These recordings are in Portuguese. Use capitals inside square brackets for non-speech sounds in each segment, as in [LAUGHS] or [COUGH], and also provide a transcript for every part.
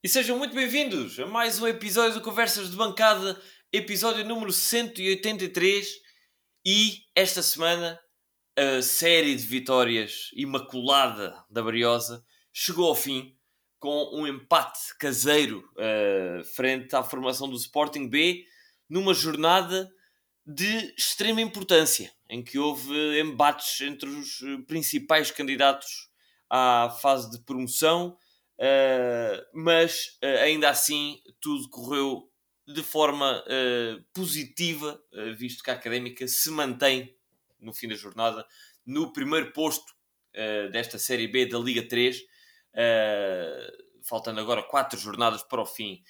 E sejam muito bem-vindos a mais um episódio do Conversas de Bancada, episódio número 183. E esta semana a série de vitórias imaculada da Briosa chegou ao fim com um empate caseiro uh, frente à formação do Sporting B numa jornada de extrema importância, em que houve embates entre os principais candidatos à fase de promoção Uh, mas uh, ainda assim tudo correu de forma uh, positiva, visto que a académica se mantém no fim da jornada no primeiro posto desta Série B da Liga 3, faltando agora quatro jornadas para o fim.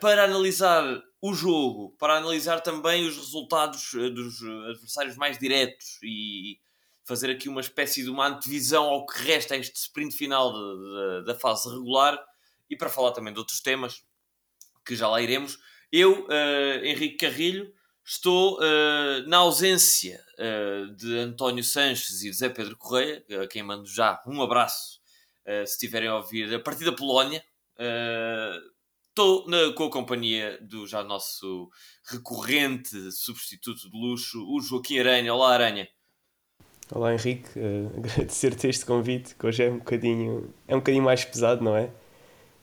para analisar o jogo, para analisar também os resultados dos adversários mais diretos e fazer aqui uma espécie de uma antevisão ao que resta este sprint final de, de, da fase regular e para falar também de outros temas que já lá iremos. Eu, uh, Henrique Carrilho, estou uh, na ausência uh, de António Sanches e Zé Pedro Correia, a quem mando já um abraço se estiverem a ouvir a partir da Polónia. Estou com a companhia do já nosso recorrente substituto de luxo, o Joaquim Aranha. Olá, Aranha. Olá Henrique, uh, [LAUGHS] agradecer-te este convite, que hoje é um bocadinho, é um bocadinho mais pesado, não é?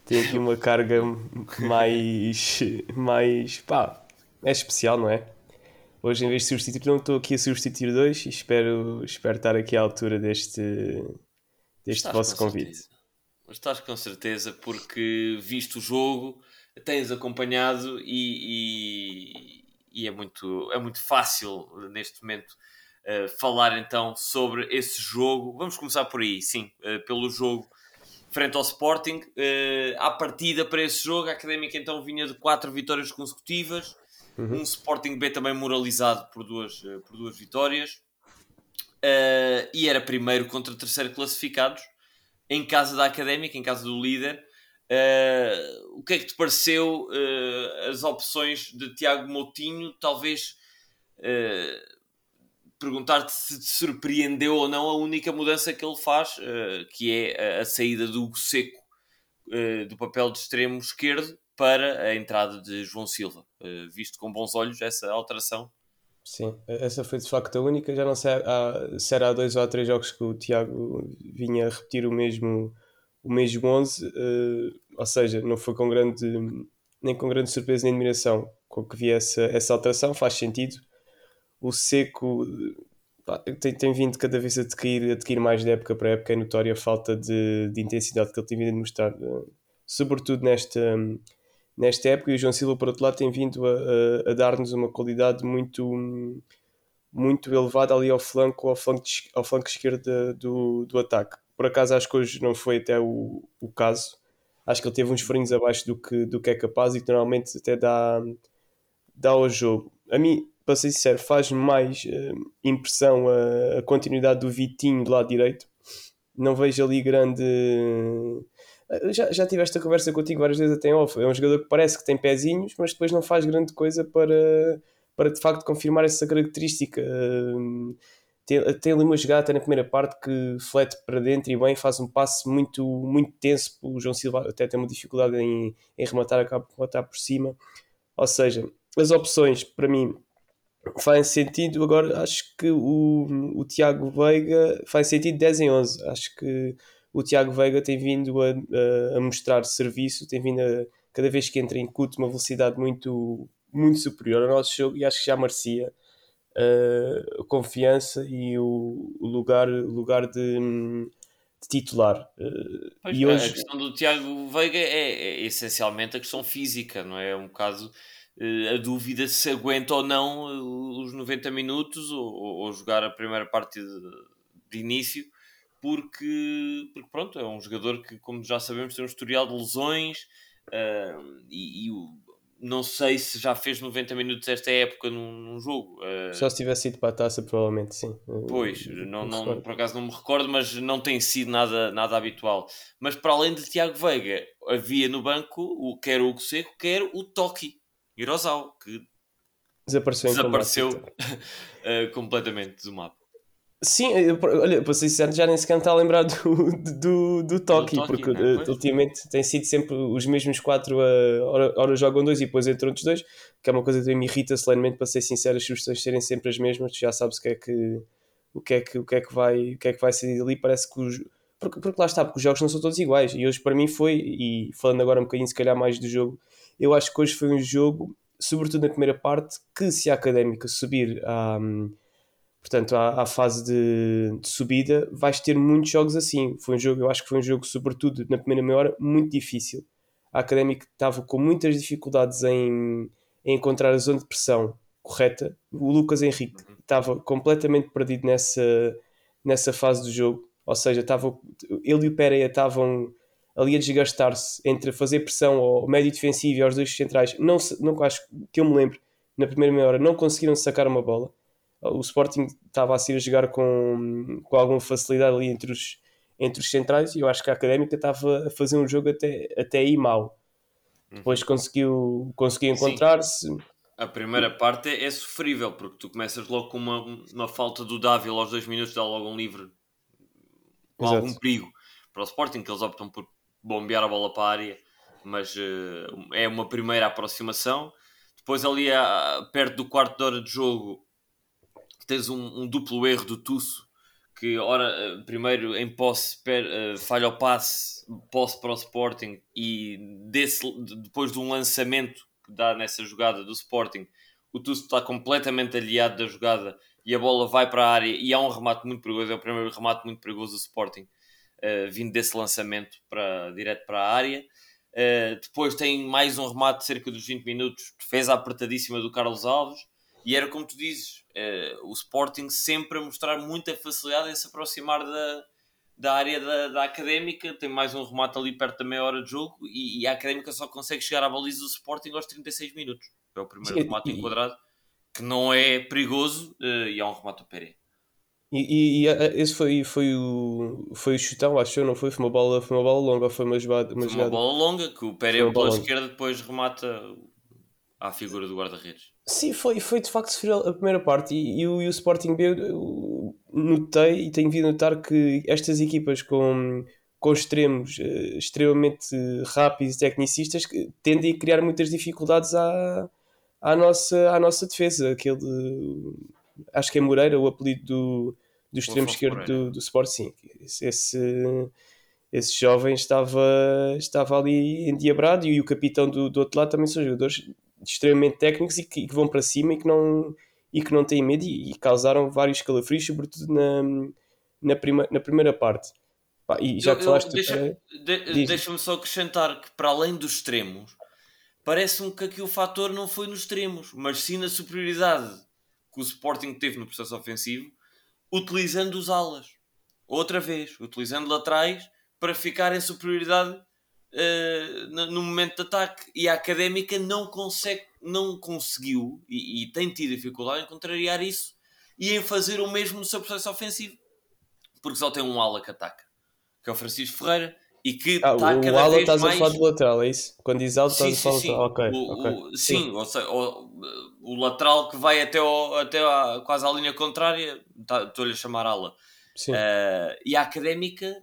Tem aqui uma carga mais, [LAUGHS] mais, pá, é especial, não é? Hoje em vez de substituir, não estou aqui a substituir dois e espero, espero estar aqui à altura deste, deste estás vosso convite. Mas estás com certeza, porque visto o jogo, tens acompanhado e, e, e é, muito, é muito fácil neste momento eh, falar então sobre esse jogo. Vamos começar por aí, sim, uh, pelo jogo frente ao Sporting. Uh, à partida para esse jogo, a Académica então vinha de quatro vitórias consecutivas, uhum. um Sporting B também moralizado por duas, por duas vitórias, e era primeiro contra terceiro classificados, em casa da Académica, em casa do líder. o que é que te pareceu as opções de Tiago Moutinho? Talvez perguntar-te se te surpreendeu ou não a única mudança que ele faz, uh, que é a, saída do Seco uh, do papel de extremo esquerdo para a entrada de João Silva. Uh, visto com bons olhos essa alteração? Sim, essa foi de facto a única. Já não sei há, se era há dois ou há três jogos que o Tiago vinha a repetir o mesmo, o mesmo 11, ou seja, não foi com grande, nem com grande surpresa nem admiração com que via essa, essa alteração, faz sentido o Seco pá, tem, tem, vindo cada vez a adquirir, a adquirir mais de época para época, é notória a falta de, de intensidade que ele tem vindo a mostrar, eh, sobretudo nesta, nesta época. E o João Silva, por outro lado, tem vindo a, a, a dar-nos uma qualidade muito, muito elevada ali ao flanco, ao flanco, ao flanco esquerdo do, do ataque. Por acaso, acho que hoje não foi até o, o caso. Acho que ele teve uns furinhos abaixo do que, do que é capaz e que normalmente até dá, dá ao jogo. A mim, para ser sincero, faz mais uh, impressão a, a, continuidade do Vitinho do lado direito. Não vejo ali grande. Uh, já, já tive esta conversa contigo várias vezes até em off. É um jogador que parece que tem pezinhos, mas depois não faz grande coisa para, para de facto confirmar essa característica. Uh, tem, tem ali uma jogada até na primeira parte que flete para dentro e bem, faz um passe muito, muito tenso. O João Silva até tem uma dificuldade em, em rematar, acaba por rematar por cima. Ou seja, as opções para mim faz sentido. Agora acho que o, o Tiago Veiga faz sentido 10 em 11. Acho que o Tiago Veiga tem vindo a, a, a, mostrar serviço, tem vindo a, cada vez que entra em culto, uma velocidade muito, muito superior ao nosso jogo e acho que já merecia uh, confiança e o, o lugar, lugar de, de titular. Uh, e hoje... A questão do Tiago Veiga é, é, essencialmente a questão física, não é? É um caso a dúvida se aguenta ou não eh, os 90 minutos ou, ou jogar a primeira parte de, de, início, porque, porque pronto, é um jogador que, como já sabemos, tem um historial de lesões uh, e, e não sei se já fez 90 minutos esta época num, num jogo. Uh, Só se tivesse ido para a taça, provavelmente sim. Pois, não, não, por acaso não me recordo, mas não tem sido nada, nada habitual. Mas para além de Tiago Veiga, havia no banco o, quer o Hugo Seco, quer o Toki. Hirosal, que desapareceu, desapareceu uh, [LAUGHS] completamente do mapa. Sim, eu, olha, para ser sincero, já nem sequer está a lembrar do, do, do Toki, porque né? uh, ultimamente tem sido sempre os mesmos quatro, uh, ora, ora jogam dois e depois entram outros dois, que é uma coisa que me irrita solenemente, para ser sincero, as sugestões serem sempre as mesmas, tu já sabes o que é que, o que, é que, o que, é que, vai, o que é que vai sair dali, parece que os. Porque, porque lá está, porque os jogos não são todos iguais, e hoje para mim foi, e falando agora um bocadinho se calhar mais do jogo, eu acho que hoje foi um jogo, sobretudo na primeira parte, que se a Académica subir. Um, portanto, à, à fase de, de, subida, vais ter muitos jogos assim. Foi um jogo, eu acho que foi um jogo, sobretudo na primeira meia hora, muito difícil. A Académica estava com muitas dificuldades em, em, encontrar a zona de pressão correta. O Lucas Henrique uhum. estava completamente perdido nessa, nessa fase do jogo. Ou seja, estava, ele e o Pereira estavam ali a desgastar-se entre fazer pressão ao médio defensivo e aos dois centrais. Não, não acho que eu me lembro, na primeira meia hora, não conseguiram sacar uma bola o Sporting estava a ser a jogar com, com alguma facilidade ali entre os, entre os centrais e eu acho que a Académica estava a fazer um jogo até, até aí mau. Depois uhum. conseguiu, conseguiu encontrar-se. A primeira parte é, é, sofrível porque tu começas logo com uma, uma falta do Dávila aos dois minutos, dá logo um livre com Exato. algum perigo para o Sporting, que eles optam por bombear a bola para a área, mas uh, é uma primeira aproximação. Depois, ali a, perto do quarto de hora de jogo, tens um, um duplo erro do Tusso que ora eh, primeiro em posse per, uh, falha o passe posse para o Sporting e desse, depois de um lançamento que dá nessa jogada do Sporting o Tusso está completamente aliado da jogada e a bola vai para a área e há um remate muito perigoso, é o primeiro remate muito perigoso do Sporting uh, vindo desse lançamento para, direto para a área uh, depois tem mais um remate de cerca dos 20 minutos defesa apertadíssima do Carlos Alves e era como tu dizes, uh, o Sporting sempre a mostrar muita facilidade em se aproximar da, da área da, da académica. Tem mais um remate ali perto da meia hora de jogo e, e a académica só consegue chegar à baliza do Sporting aos 36 minutos. É o primeiro Sim, remate e, enquadrado, que não é perigoso uh, e é um remate do Pérez. E, e, e, esse foi, foi, o, foi o chutão, acho que não foi? Foi uma bola, foi uma bola longa foi uma jogada? Uma, uma bola longa que o Pérez pela esquerda depois remata à figura do guarda-redes. Sim, foi, foi de facto sofrer a primeira parte e, e, o, e o Sporting B notei e tenho vindo a notar que estas equipas com, com extremos uh, extremamente rápidos e tecnicistas tendem a criar muitas dificuldades à, à, nossa, à nossa defesa. Aquele, acho que é Moreira, o apelido do, do extremo esquerdo do, do Sport, sim. Esse, esse jovem estava, estava ali endiabrado e o capitão do, do outro lado também são jogadores extremamente técnicos e que, e que, vão para cima e que não, e que não têm medo e, e causaram vários calafrios, sobretudo na, na, prima, na primeira parte. Pá, e já que falaste. Deixa-me de, deixa só acrescentar que, para além dos extremos, parece-me que aqui o fator não foi nos extremos, mas sim na superioridade que o Sporting teve no processo ofensivo, utilizando os alas. Outra vez, utilizando laterais para ficar em superioridade uh, no momento de ataque e a académica não consegue, não conseguiu e, e, tem tido dificuldade em contrariar isso e em fazer o mesmo no seu processo ofensivo porque só tem um ala que ataca que é o Francisco Ferreira e que ah, está cada ala vez estás mais... a falar do lateral, é isso? Quando diz alto estás a falar sim, okay, o, okay. O, sim, sim. Ou seja, o, o, lateral que vai até, ao, até à, quase à linha contrária tá, estou-lhe a chamar ala uh, e a académica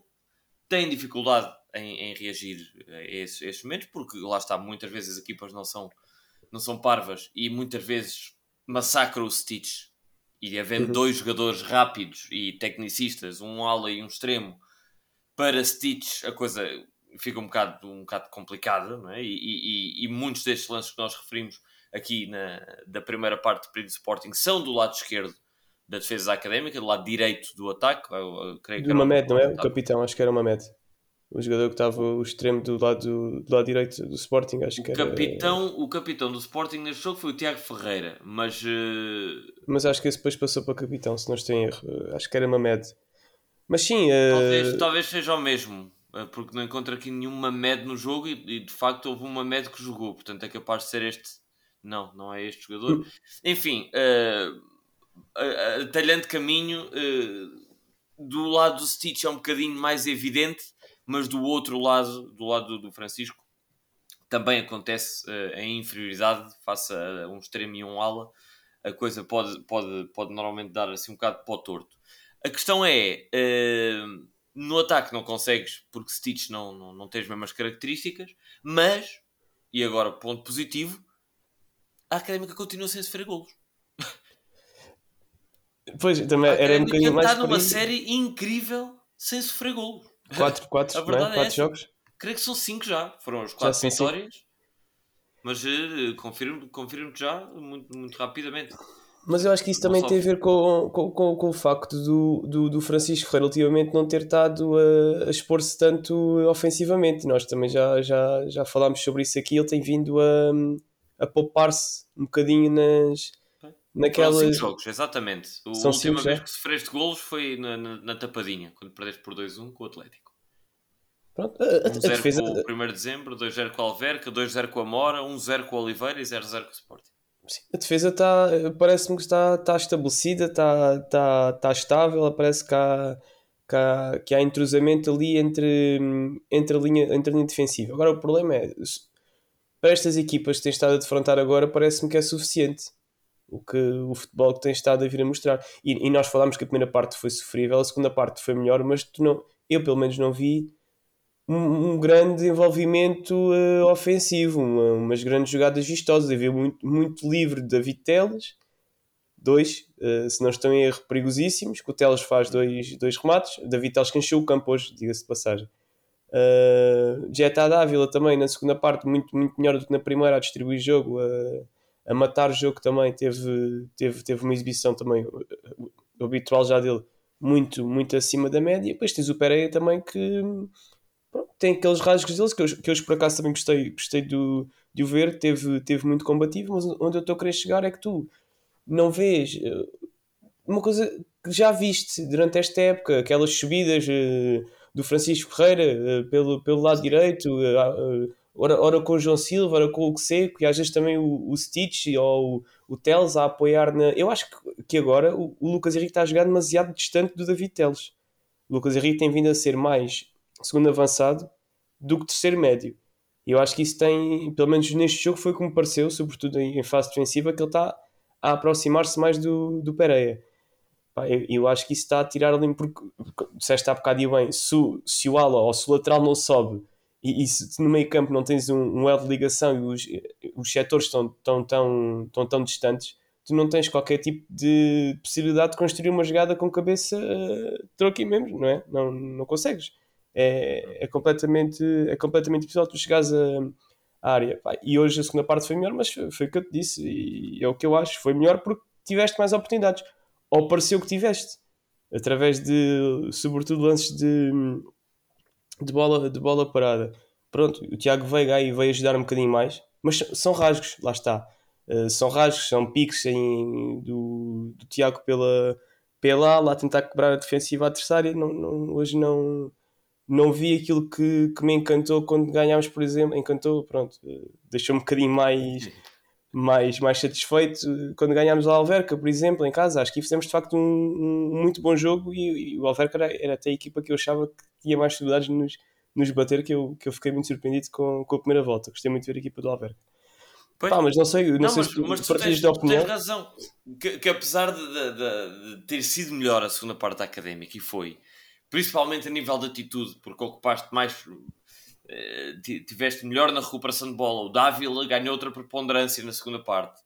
tem dificuldade em, em reagir a esses, a esses, momentos, porque lá está, muitas vezes as equipas não são, não são parvas e muitas vezes massacram o Stitch. E havendo uhum. dois jogadores rápidos e tecnicistas, um ala e um extremo, para Stitch a coisa fica um bocado, um bocado complicada, não é? e, e, e, muitos destes lances que nós referimos aqui na, da primeira parte do período Sporting são do lado esquerdo da defesa académica, do lado direito do ataque. Eu, creio que do Mamed, não é? O capitão, acho que era o Mamed o jogador que estava o extremo do lado, do lado direito do Sporting, acho o que capitão, era... O capitão do Sporting neste jogo foi o Tiago Ferreira, mas... Uh... Mas acho que esse depois passou para capitão, se não estou em erro. Acho que era Mamed. Mas sim... Uh... Talvez, talvez seja o mesmo, eh, porque não encontro aqui nenhum Mamed no jogo e, e, de facto houve um Mamed que jogou, portanto é capaz de ser este... Não, não é este jogador. Enfim, uh, talhando caminho... do lado do Stitch é um bocadinho mais evidente mas do outro lado, do lado do Francisco, também acontece uh, em inferioridade face a um extremo e um ala, a coisa pode, pode, pode normalmente dar assim um bocado para o torto. A questão é, uh, no ataque não consegues, porque Stitch não, não, não tem as mesmas características, mas, e agora ponto positivo, a Académica continua sem sofrer golos. Pois, também era um bocadinho mais... está numa série incrível sem sofrer golos. 4, 4, [LAUGHS] é? quatro é jogos? Creio que são 5 já. Foram as 4 vitórias. Sim. Mas uh, confirmo, confirmo já muito, muito rapidamente. Mas eu acho que isso também tem a ver com, com, com, com o facto do, do, do, Francisco Ferreira ultimamente não ter estado a, a expor-se tanto ofensivamente. Nós também já, já, já falámos sobre isso aqui. Ele tem vindo a, a poupar-se um bocadinho nas, naquelas. São jogos, exatamente. A última cinco, vez é? que sofreste golos foi na, na, na, tapadinha, quando perdeste por 2-1 com o Atlético. Pronto, a, a, 1-0 defesa... com o 1 de dezembro, 2-0 com o Alverca, 2-0 com a Mora, 1-0 com o Oliveira e 0-0 com o Sporting. Sim, a defesa está, parece-me que está, está estabelecida, está, está, está estável, parece que há, que há, que há entrosamento ali entre, entre, a linha, entre a linha defensiva. Agora o problema é, para estas equipas que têm estado a defrontar agora, parece-me que é suficiente o que o futebol que tem estado a vir a mostrar. E, e, nós falámos que a primeira parte foi sofrível, a segunda parte foi melhor, mas tu não, eu pelo menos não vi um, um grande envolvimento uh, ofensivo, uma, umas grandes jogadas vistosas. Havia muito, muito livre David Teles, dois, uh, se não estão em erro, perigosíssimos, que o Teles faz dois, dois remates. David Teles que encheu o campo hoje, diga-se de passagem. Uh, Jetta Dávila também na segunda parte, muito, muito melhor do que na primeira, a distribuir jogo, a, a matar o jogo também. Teve, teve, teve uma exibição também o habitual já dele, muito, muito acima da média. Depois tens o Pereira também que tem aqueles rasgos deles que eu, que eu por acaso também gostei, gostei do, de o ver, teve, teve muito combativo, mas onde eu estou a querer chegar é que tu não vês eh, uma coisa que já viste durante esta época, aquelas subidas uh, do Francisco Ferreira uh, pelo, pelo lado direito, uh, ora, ora com o João Silva, ora com o Seco, e às vezes também o, o Stitch ou o, o Teles a apoiar na. Eu acho que, que agora o, o Lucas Henrique está a jogar demasiado distante do David Teles. O Lucas Henrique tem vindo a ser mais segundo avançado do que terceiro médio. E eu acho que isso tem, pelo menos neste jogo, foi como pareceu, sobretudo em fase defensiva, que ele está a aproximar-se mais do, do Pereira. Eu, eu, acho que isso está a tirar ali, porque disseste há bocado e bem, se, se o ala ou se o lateral não sobe e, e se no meio campo não tens um, um elo de ligação e os, os setores estão tão, tão, tão, tão distantes, tu não tens qualquer tipo de possibilidade de construir uma jogada com cabeça uh, troquinho mesmo, não é? Não, não consegues é, é, completamente, é completamente difícil tu chegares à área. E hoje a segunda parte foi melhor, mas foi, foi o que eu te disse, e é o que eu acho. Foi melhor porque tiveste mais oportunidades. Ou pareceu que tiveste, através de, sobretudo, lances de, de, bola, de bola parada. Pronto, o Tiago Veiga aí veio ajudar um bocadinho mais, mas são rasgos, lá está. Uh, são rasgos, são piques em, do, do Tiago pela, pela lá tentar quebrar a defensiva adversária. Não, não, hoje não, não vi aquilo que, que me encantou quando ganhámos, por exemplo. Encantou, pronto, eh, deixou-me um bocadinho mais, mais, mais satisfeito quando ganhámos o Alverca, por exemplo, em casa. Acho que fizemos de facto um, um muito bom jogo e, e o Alverca era, era, até a equipa que eu achava que tinha mais de nos, nos bater, que eu, que eu fiquei muito surpreendido com, com a primeira volta. Gostei muito de ver a equipa do Alverca. Pois, Pá, mas não sei, não, não sei mas, se mas tu tens, opinião. tens razão. Que, que apesar de, de, de, de, ter sido melhor a segunda parte da académica, e foi, principalmente a nível de atitude, porque ocupaste mais, eh, tiveste melhor na recuperação de bola. O Dávila ganhou outra preponderância na segunda parte.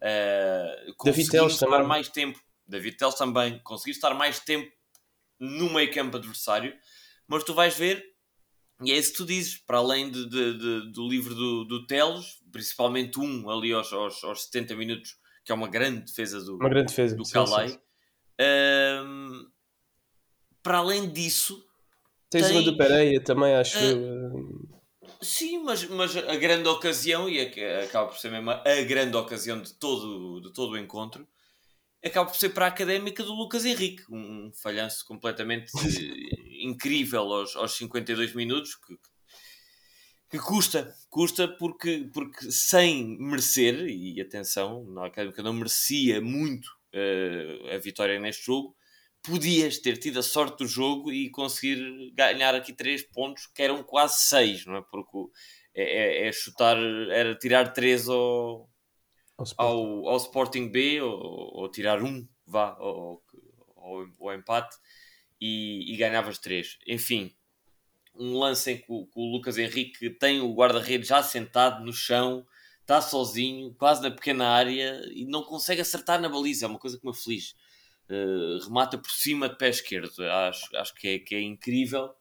Uh, David Teles estar também. mais tempo. David Teles também. Conseguiste estar mais tempo no meio campo adversário, mas tu vais ver, e é isso que tu dizes, para além de, de, de, do livro do, do Teles, principalmente um ali aos, aos, aos 70 minutos, que é uma grande defesa do, uma grande defesa. do Calais. Uh, para além disso. Tens tem... uma do Pereira também, acho uh, Sim, mas, mas a grande ocasião, e acaba por ser mesmo a grande ocasião de todo, de todo o encontro, acaba por ser para a académica do Lucas Henrique. Um falhanço completamente [LAUGHS] incrível aos, aos 52 minutos, que, que custa, custa porque, porque sem merecer, e atenção, a académica não merecia muito uh, a vitória neste jogo, podias ter tido a sorte do jogo e conseguir ganhar aqui 3 pontos, que eram quase 6, não é? Porque é, é, é chutar, era tirar 3 ao, ao, Sporting. Ao, ao Sporting B ou, ou, tirar 1, vá, ao, ao, empate e, e ganhavas 3. Enfim, um lance em que o, que o Lucas Henrique tem o guarda-redes já sentado no chão, está sozinho, quase na pequena área e não consegue acertar na baliza. É uma coisa que me aflige. Uh, remata por cima de pé esquerdo. Acho, acho que, é, que é incrível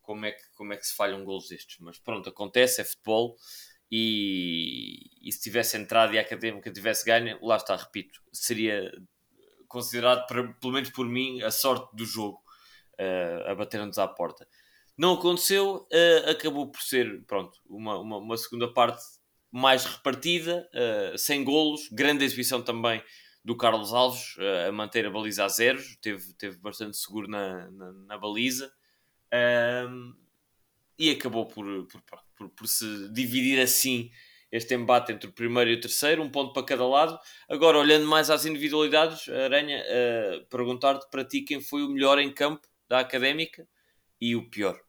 como é, que, como é que se falham gols destes. Mas pronto, acontece, é futebol. E, e se tivesse entrado e a académica tivesse ganho, lá está, repito, seria considerado, pelo menos por mim, a sorte do jogo uh, a bater-nos à porta. Não aconteceu, uh, acabou por ser pronto, uma, uma, uma segunda parte mais repartida, uh, sem golos, grande exibição também do Carlos Alves uh, a manter a baliza a zeros, teve, teve bastante seguro na, na, na baliza e acabou por, por, por, por, se dividir assim este embate entre o primeiro e o terceiro, um ponto para cada lado. Agora, olhando mais às individualidades, Aranha, uh, perguntar-te para ti quem foi o melhor em campo da académica e o pior.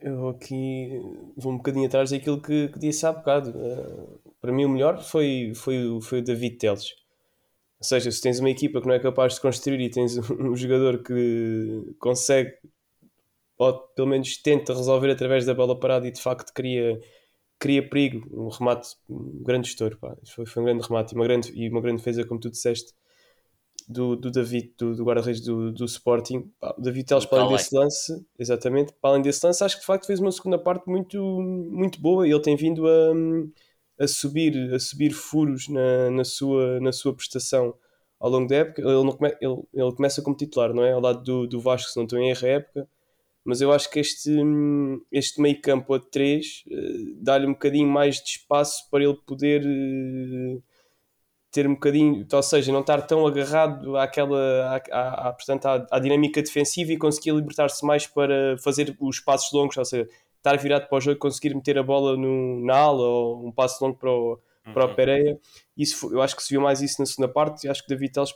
Eu aqui vou um bocadinho atrás daquilo que, que disse há bocado. Uh, para mim, o melhor foi, foi, foi o David Teles. Ou seja, se tens uma equipa que não é capaz de construir e tens [LAUGHS] um jogador que consegue, ou pelo menos tenta resolver através da bola parada e de facto cria, cria perigo, um remate, um grande estouro. Pá. Foi, foi um grande remate e uma grande, e uma grande defesa, como tu disseste do, do David, do, do guarda-redes do, do Sporting. O David Teles, para além desse lance, exatamente, para além desse lance, acho que de facto fez uma segunda parte muito, muito boa e ele tem vindo a, a, subir, a subir furos na, na, sua, na sua prestação ao longo da época. Ele, não come, ele, ele começa como titular, não é? Ao lado do, do Vasco, se não estou em erro, a época. Mas eu acho que este, este meio campo a 3 uh, eh, dá-lhe um bocadinho mais de espaço para ele poder. Uh, ter um bocadinho, ou seja, não estar tão agarrado àquela, à, à, à, portanto, à, à dinâmica defensiva e conseguir libertar-se mais para fazer os passos longos, ou seja, estar virado para o jogo e conseguir meter a bola no, na ala ou um passo longo para o, para o uhum. Pereira. Isso, eu acho que se viu mais isso na segunda parte. Acho que David Teles,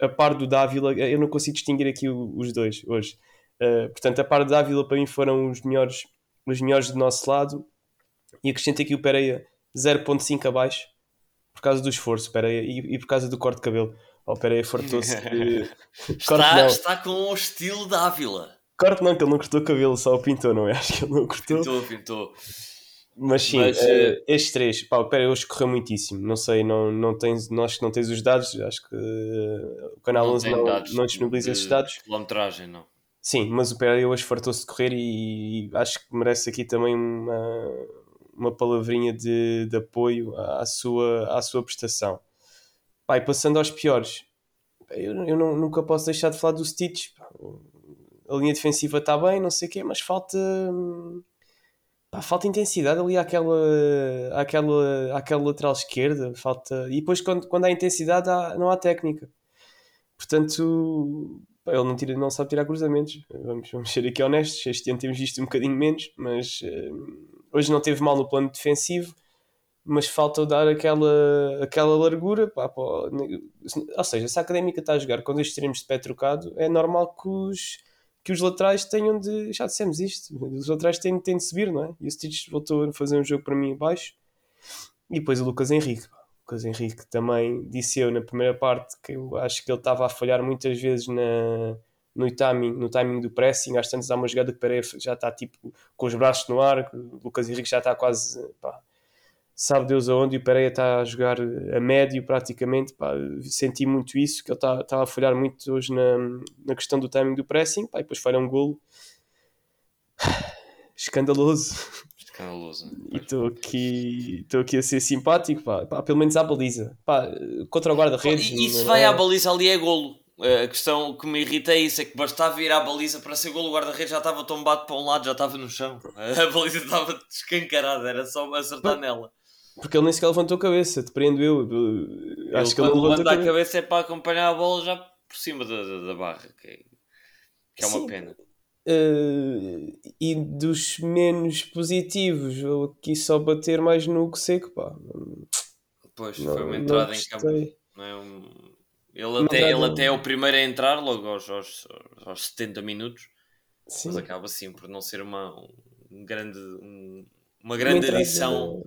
a par do Dávila, eu não consigo distinguir aqui os dois hoje. Uh, portanto, a par do Dávila para mim foram os melhores, os melhores do nosso lado. E acrescento aqui o Pereira 0.5 abaixo por causa do esforço, espera e, e por causa do corte de cabelo. Oh, aí, fartou-se [LAUGHS] de... está, está com o estilo da Ávila. Corte não, que ele não cortou o cabelo, só o pintou, não é? [LAUGHS] Acho que ele não cortou. Pintou, pintou. Mas sim, Mas, uh, estes três, pá, o Pera hoje correu muitíssimo. Não sei, não, não tens, não, acho que não tens os dados, acho que uh, o canal não 11 não, não disponibiliza esses dados. Quilometragem, não. Sim, mas o Pera hoje fartou-se de correr e, e, acho que merece aqui também uma, uma palavrinha de, de apoio à sua, à sua prestação. Pai, passando aos piores, eu, eu não, nunca posso deixar de falar do Stitch. A linha defensiva está bem, não sei o quê, mas falta. Pá, falta intensidade ali àquela, àquela, àquela lateral esquerda. Falta... E depois, quando, quando há intensidade, há, não há técnica. Portanto, pá, ele não, tira, não sabe tirar cruzamentos. Vamos, vamos ser aqui honestos. Este ano temos visto um bocadinho menos, mas. Uh, Hoje não teve mal no plano defensivo, mas falta dar aquela, aquela largura. Pá, pá, ou seja, se a académica está a jogar com dois extremos de pé trocado, é normal que os, que os laterais tenham de. Já dissemos isto, os laterais têm, têm de subir, não é? E o Stitch voltou a fazer um jogo para mim abaixo. E depois o Lucas Henrique. O Lucas Henrique também disse eu na primeira parte que eu acho que ele estava a falhar muitas vezes na, no timing, no timing do pressing. Às tantas há uma jogada que Pereira já está tipo com os braços no ar, o Lucas Henrique já está quase, pá, sabe Deus aonde, e o Pereira está a jogar a médio praticamente. Pá, senti muito isso, que ele está, está a falhar muito hoje na, na questão do timing do pressing, pá, e depois falha um golo. [SIGHS] Escandaloso. Escandaloso. E estou aqui, estou aqui a ser simpático, pá, pá, pelo menos à baliza. Pá, contra o guarda-redes. E, se vai é... à baliza ali é golo. A questão que me irrita é isso: é que bastava ir à baliza para ser gol, o guarda-redes já estava tombado para um lado, já estava no chão. [LAUGHS] A baliza estava descancarada, era só acertar nela. Porque ele nem sequer levantou a cabeça, depreendo eu. Acho ele, que ele não levanta a cabeça. cabeça é para acompanhar a bola já por cima da, da, da barra, que é, que é uma Sim. pena. Uh, e dos menos positivos, eu quis só bater mais no que seco, pá. Pois, não, foi uma entrada em campo. Não é um ele até, ele até é o primeiro a entrar, logo aos, aos, aos 70 minutos. Sim. Mas acaba assim por não ser uma, um grande, um, uma grande uma adição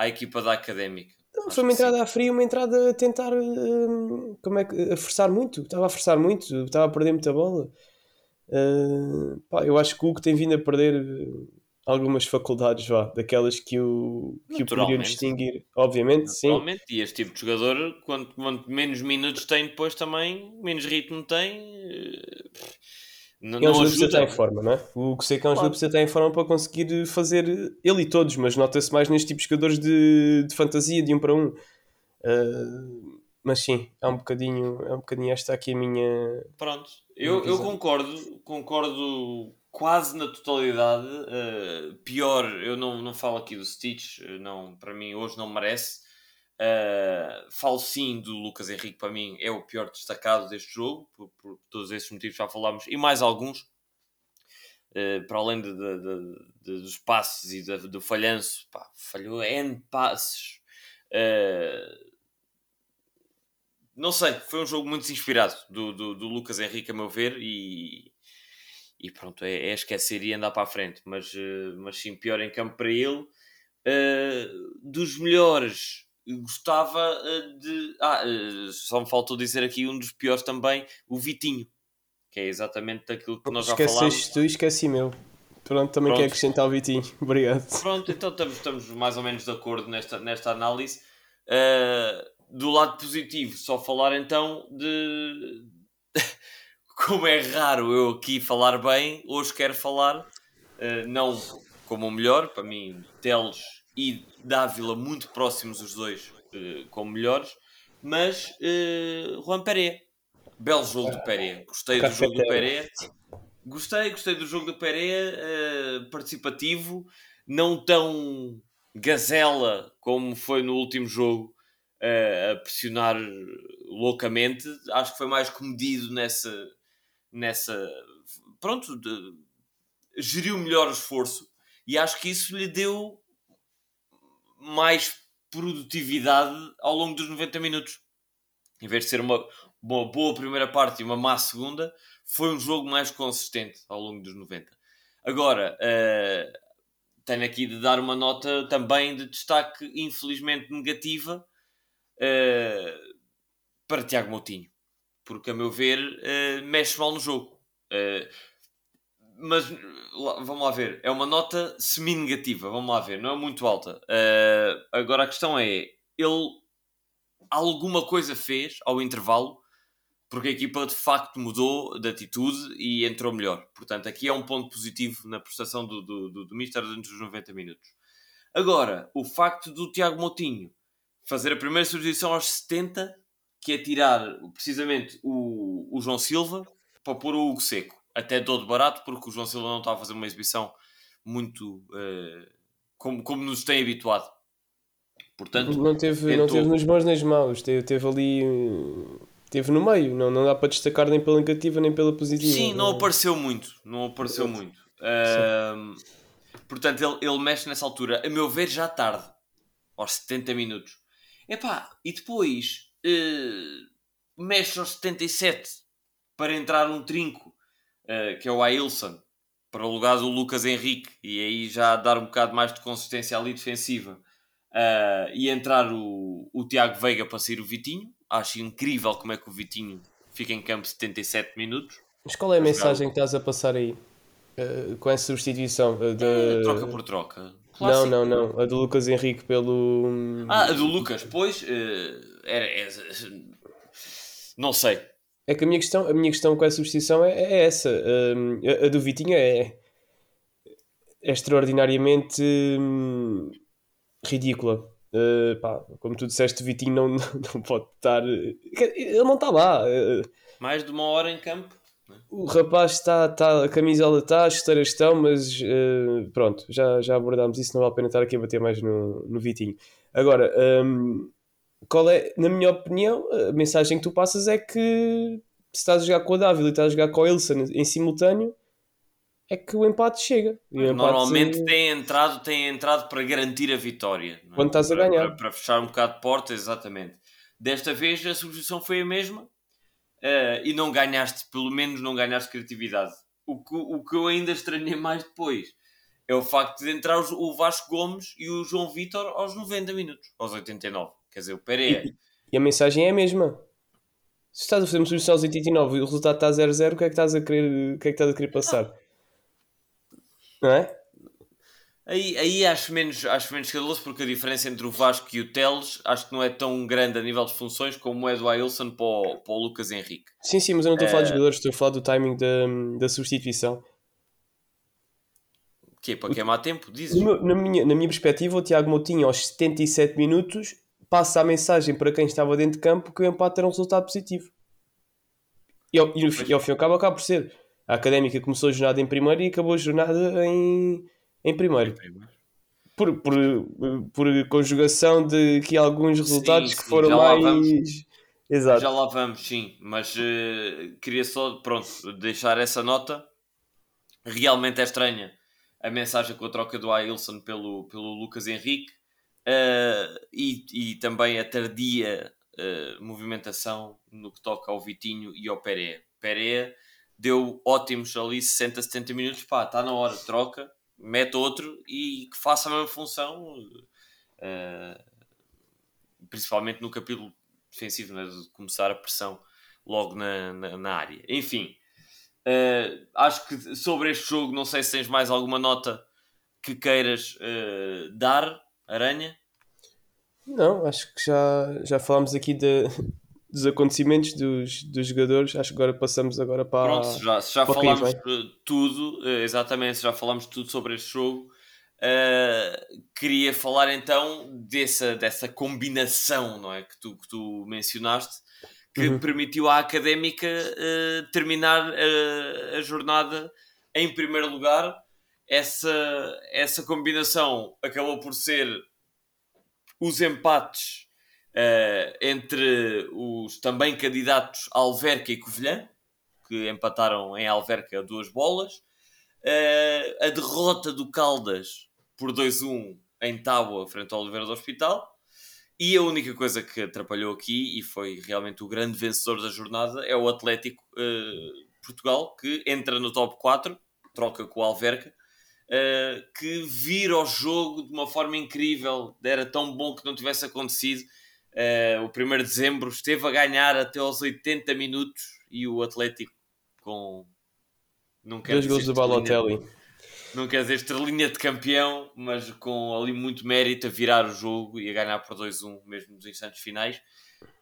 à equipa da Académica. foi uma entrada sim. a frio, uma entrada a tentar uh, como é que, a forçar muito, estava a forçar muito, estava a perder muita bola. Uh, pá, eu acho que o que tem vindo a perder algumas faculdades, vá, daquelas que o, que o poderiam distinguir, obviamente, sim. E este tipo de jogador, quanto, quanto, menos minutos tem, depois também, menos ritmo tem. Não, é um precisa estar em forma, não é? O que sei que é um jogador precisa estar em forma para conseguir fazer ele e todos, mas nota-se mais neste tipo de jogadores de, de fantasia, de um para um. Uh, mas sim, é um bocadinho, é um bocadinho esta aqui a minha. Pronto, eu, eu concordo, concordo quase na totalidade. Uh, pior, eu não, não falo aqui do Stitch, não, para mim hoje não merece. Uh, falo sim do Lucas Henrique, para mim é o pior destacado deste jogo, por, por todos esses motivos já falámos, e mais alguns, uh, para além de, de, de, dos passes e do falhanço, pá, falhou N passes. Uh, não sei, foi um jogo muito inspirado do, do, do, Lucas Henrique, a meu ver, e, e pronto, é, é, esquecer e andar para a frente, mas, mas sim, pior em campo para ele. dos melhores gostava eh, de. Ah, eh, só me faltou dizer aqui um dos piores também, o Vitinho, que é exatamente daquilo que nós já falámos. Esqueceste tu e esqueci meu. Pronto, também quero acrescentar o Vitinho. [LAUGHS] Obrigado. Pronto, então estamos, estamos mais ou menos de acordo nesta, nesta análise. Uh, do lado positivo, só falar então de. [LAUGHS] como é raro eu aqui falar bem, hoje quero falar, uh, não como o melhor, para mim, Teles e Dávila muito próximos os dois uh, como melhores, mas uh, Juan Pereira. Belo jogo do Pereira. Gostei do jogo do Pereira. Gostei, gostei do jogo do Pereira, uh, participativo, não tão gazela como foi no último jogo, uh, a pressionar loucamente. Acho que foi mais comedido nessa. nessa pronto, de, geriu melhor o esforço e acho que isso lhe deu mais produtividade ao longo dos 90 minutos. Em vez de ser uma, uma boa primeira parte e uma má segunda, foi um jogo mais consistente ao longo dos 90. Agora, uh, tenho aqui de dar uma nota também de destaque, infelizmente negativa, uh, para Tiago Moutinho. Porque, a meu ver, uh, mexe mal no jogo. Uh, mas vamos lá ver, é uma nota semi-negativa, vamos lá ver, não é muito alta. Uh, agora a questão é, ele alguma coisa fez ao intervalo porque a equipa de facto mudou de atitude e entrou melhor. Portanto, aqui é um ponto positivo na prestação do, do, do, do Mister durante os 90 minutos. Agora, o facto do Tiago Moutinho fazer a primeira substituição aos 70, que é tirar precisamente o, o João Silva para pôr o Hugo Seco até todo barato, porque o João Silva não está a fazer uma exibição muito uh, como, como nos tem habituado. Portanto, não teve, tentou... não teve nos bons nem nos maus, teve, teve ali. Teve no meio, não, não dá para destacar nem pela negativa nem pela positiva. Sim, não, não apareceu muito. Não apareceu muito. Uh, portanto, ele, ele mexe nessa altura, a meu ver, já tarde, aos 70 minutos. Epá, e depois uh, mexe aos 77 para entrar um trinco uh, que é o Ailson, para o lugar do Lucas Henrique, e aí já dar um bocado mais de consistência ali defensiva, uh, e entrar o, o Tiago Veiga para sair o Vitinho. Acho incrível como é que o Vitinho fica em campo 77 minutos. Mas qual é a mensagem que estás a passar aí? Uh, com essa substituição de... É, troca por troca. Clássico. Não, não, não. A do Lucas Henrique pelo. Ah, a do Lucas, pois. Uh, era, era, não sei. É que a minha questão, a minha questão com a substituição é, é essa. Um, a, a, do Vitinho é, é extraordinariamente hum, ridícula. Uh, pá, como tu disseste, o Vitinho não, [LAUGHS] não, pode estar. Ele não está lá. Uh, Mais de uma hora em campo. Né? O rapaz está, está, a camisola está, as chuteiras estão, mas uh, pronto, já, já abordámos isso, não vale a pena estar aqui a bater mais no, no Vitinho. Agora, um, qual é, na minha opinião, a mensagem que tu passas é que se estás a jogar com o Dávila e estás a jogar com o Ilson em simultâneo, é que o empate chega. O empate Normalmente tem, entrado, tem entrado para garantir a vitória. É? Quando estás a ganhar. Para, para, fechar um bocado de porta, exatamente. Desta vez a substituição foi a mesma uh, e não ganhaste, pelo menos não ganhaste criatividade. O que, o que eu ainda estranhei mais depois é o facto de entrar o Vasco Gomes e o João Vitor aos 90 minutos, aos 89. Quer dizer, o Pereira. E, e a mensagem é a mesma. Se estás a fazer uma substituição aos 89 e o resultado está 0-0, o que é que estás a querer, o que é que estás a querer passar? [LAUGHS] Não é? Aí, aí acho menos, acho menos escandaloso porque a diferença entre o Vasco e o Teles acho que não é tão grande a nível de funções como é do Ailson para o, para o Lucas Henrique. Sim, sim, mas eu não estou a falar dos jogadores, estou a falar do timing da, da substituição. Que é para queimar tempo, dizes? Meu- na, minha, na minha perspectiva, o Tiago Moutinho, aos 77 minutos, passa a mensagem para quem estava dentro de campo que o empate era um resultado positivo. E ao, e, e ao fim e ao cabo acaba por ser. A Académica começou a jornada em primeiro e acabou a jornada em, em primeiro. Por, por, por conjugação de aqui alguns resultados Sim, que sim, foram já lá mais. vamos. Exato. Já lá vamos, sim, mas eh, queria só, pronto, deixar essa nota. Realmente é estranha a mensagem com a troca do Ailson pelo, pelo Lucas Henrique eh, e, e também a tardia eh, movimentação no que toca ao Vitinho e ao Pereira. Pereira deu ótimos ali 60, 70 minutos, pá, está na hora, troca, mete outro e que faça a mesma função. eh, principalmente no capítulo defensivo, né, de começar a pressão logo na, na, na área. Enfim, eh, acho que sobre este jogo, não sei se tens mais alguma nota que queiras eh, dar, Aranha. Não, acho que já, já falámos aqui de, [LAUGHS] dos acontecimentos dos, dos jogadores. Acho que agora passamos agora para. Pronto, se já, se já falámos eh, tudo, eh, exatamente, se já falámos tudo sobre este jogo. eh, queria falar então dessa, dessa combinação não é, que, tu, que tu mencionaste que Uhum. permitiu à académica eh, terminar eh, a jornada em primeiro lugar. Essa, essa combinação acabou por ser os empates eh, entre os também candidatos Alverca e Covilhã, que empataram em Alverca duas bolas. Eh, a derrota do Caldas por 2-1 em Tábua, frente ao Oliveira do Hospital. E a única coisa que atrapalhou aqui, e foi realmente o grande vencedor da jornada, é o Atlético eh, Portugal, que entra no top 4, troca com o Alverca, eh, que vira o jogo de uma forma incrível. Era tão bom que não tivesse acontecido. Eh, o 1 de dezembro esteve a ganhar até aos 80 minutos e o Atlético com. Não quero Dois gols do estrelinha- Balotelli. não quer dizer estrelinha de campeão, mas com ali muito mérito a virar o jogo e a ganhar por 2-1 mesmo nos instantes finais.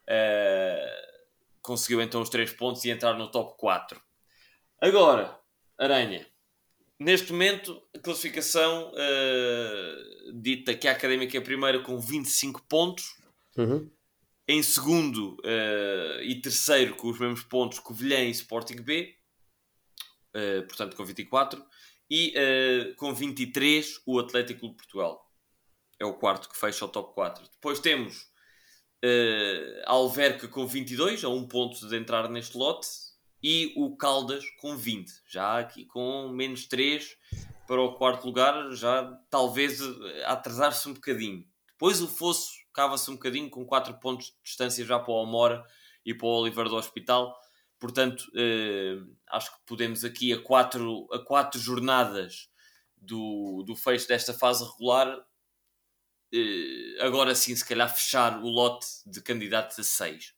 Eh, conseguiu então os 3 pontos e entrar no top 4. Agora, Aranha, neste momento a classificação eh, dita que a Académica é a primeira com 25 pontos, Uhum. em segundo eh, e terceiro com os mesmos pontos Covilhã e Sporting B, eh, portanto com 24, e com 23 o Atlético Clube de Portugal. É o quarto que fecha o top 4. Depois temos a Alverca com 22, a um ponto de entrar neste lote, e o Caldas com 20, já aqui com menos 3 para o quarto lugar, já talvez eh, atrasar-se um bocadinho. Depois o Fosso cava-se um bocadinho com 4 pontos de distância já para o Amora e para o Oliveira do Hospital. Portanto, eh, acho que podemos aqui a quatro, a quatro jornadas do, do fecho desta fase regular, eh, agora sim, se calhar, fechar o lote de candidatos a 6.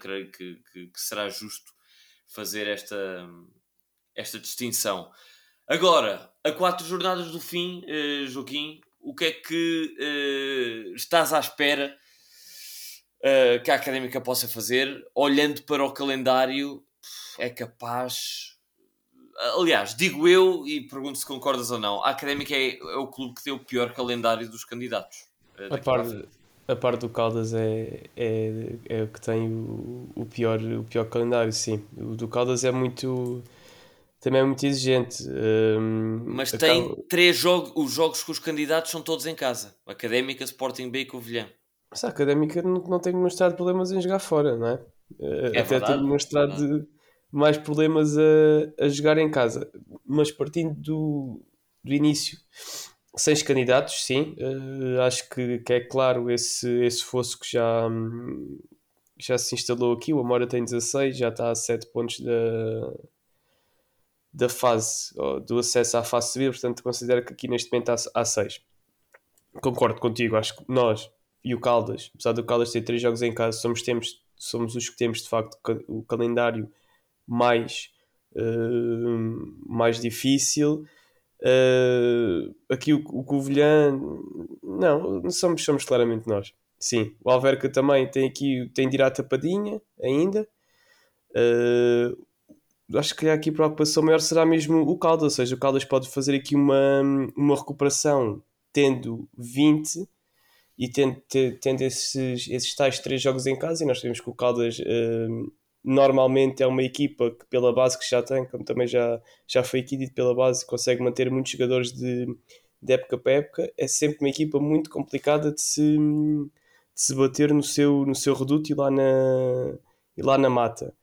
creio que, que- que será justo fazer esta, esta distinção. Agora, a quatro jornadas do fim, eh, Joaquim, o que é que eh, estás à espera eh, que a Académica possa fazer? Olhando para o calendário, é capaz... Aliás, digo eu, e pergunto se concordas ou não, a Académica é, é o clube que tem o pior calendário dos candidatos. A para a parte, do Caldas é, é, é o que tem o, o, pior, o pior calendário, sim. O do Caldas é muito. Também é muito exigente. Hum, Mas tem três jogos, os jogos com os candidatos são todos em casa. Académica, Sporting B e Covilhã. Mas a académica não, não tem demonstrado problemas em jogar fora, não é? Eh, Até verdade, tem demonstrado é mais problemas a, a jogar em casa. Mas partindo do, do início, seis candidatos, sim. Eh, acho que, que é claro esse, esse fosso que já, hum, já se instalou aqui. O Amora tem 16, já está a 7 pontos da, da fase, do acesso à fase subida, portanto considero que aqui neste momento há, há 6. Concordo contigo, acho que nós e o Caldas, apesar do Caldas ter três jogos em casa, somos, temos, somos os que temos de facto o calendário mais, uh, mais difícil. Uh, aqui o, o Covilhã, não, somos, somos claramente nós. Sim, o Alverca também tem aqui tem de ir à tapadinha ainda. Uh, acho que aqui a preocupação maior será mesmo o Caldas, ou seja, o Caldas pode fazer aqui uma, uma recuperação tendo 20 e tendo, tendo esses, esses tais três jogos em casa, e nós sabemos que o Caldas uh, normalmente é uma equipa que, pela base que já tem, como também já, já foi aqui dito pela base, consegue manter muitos jogadores de, de época para época, é sempre uma equipa muito complicada de se, de se bater no seu, no seu reduto e lá na, e lá na mata.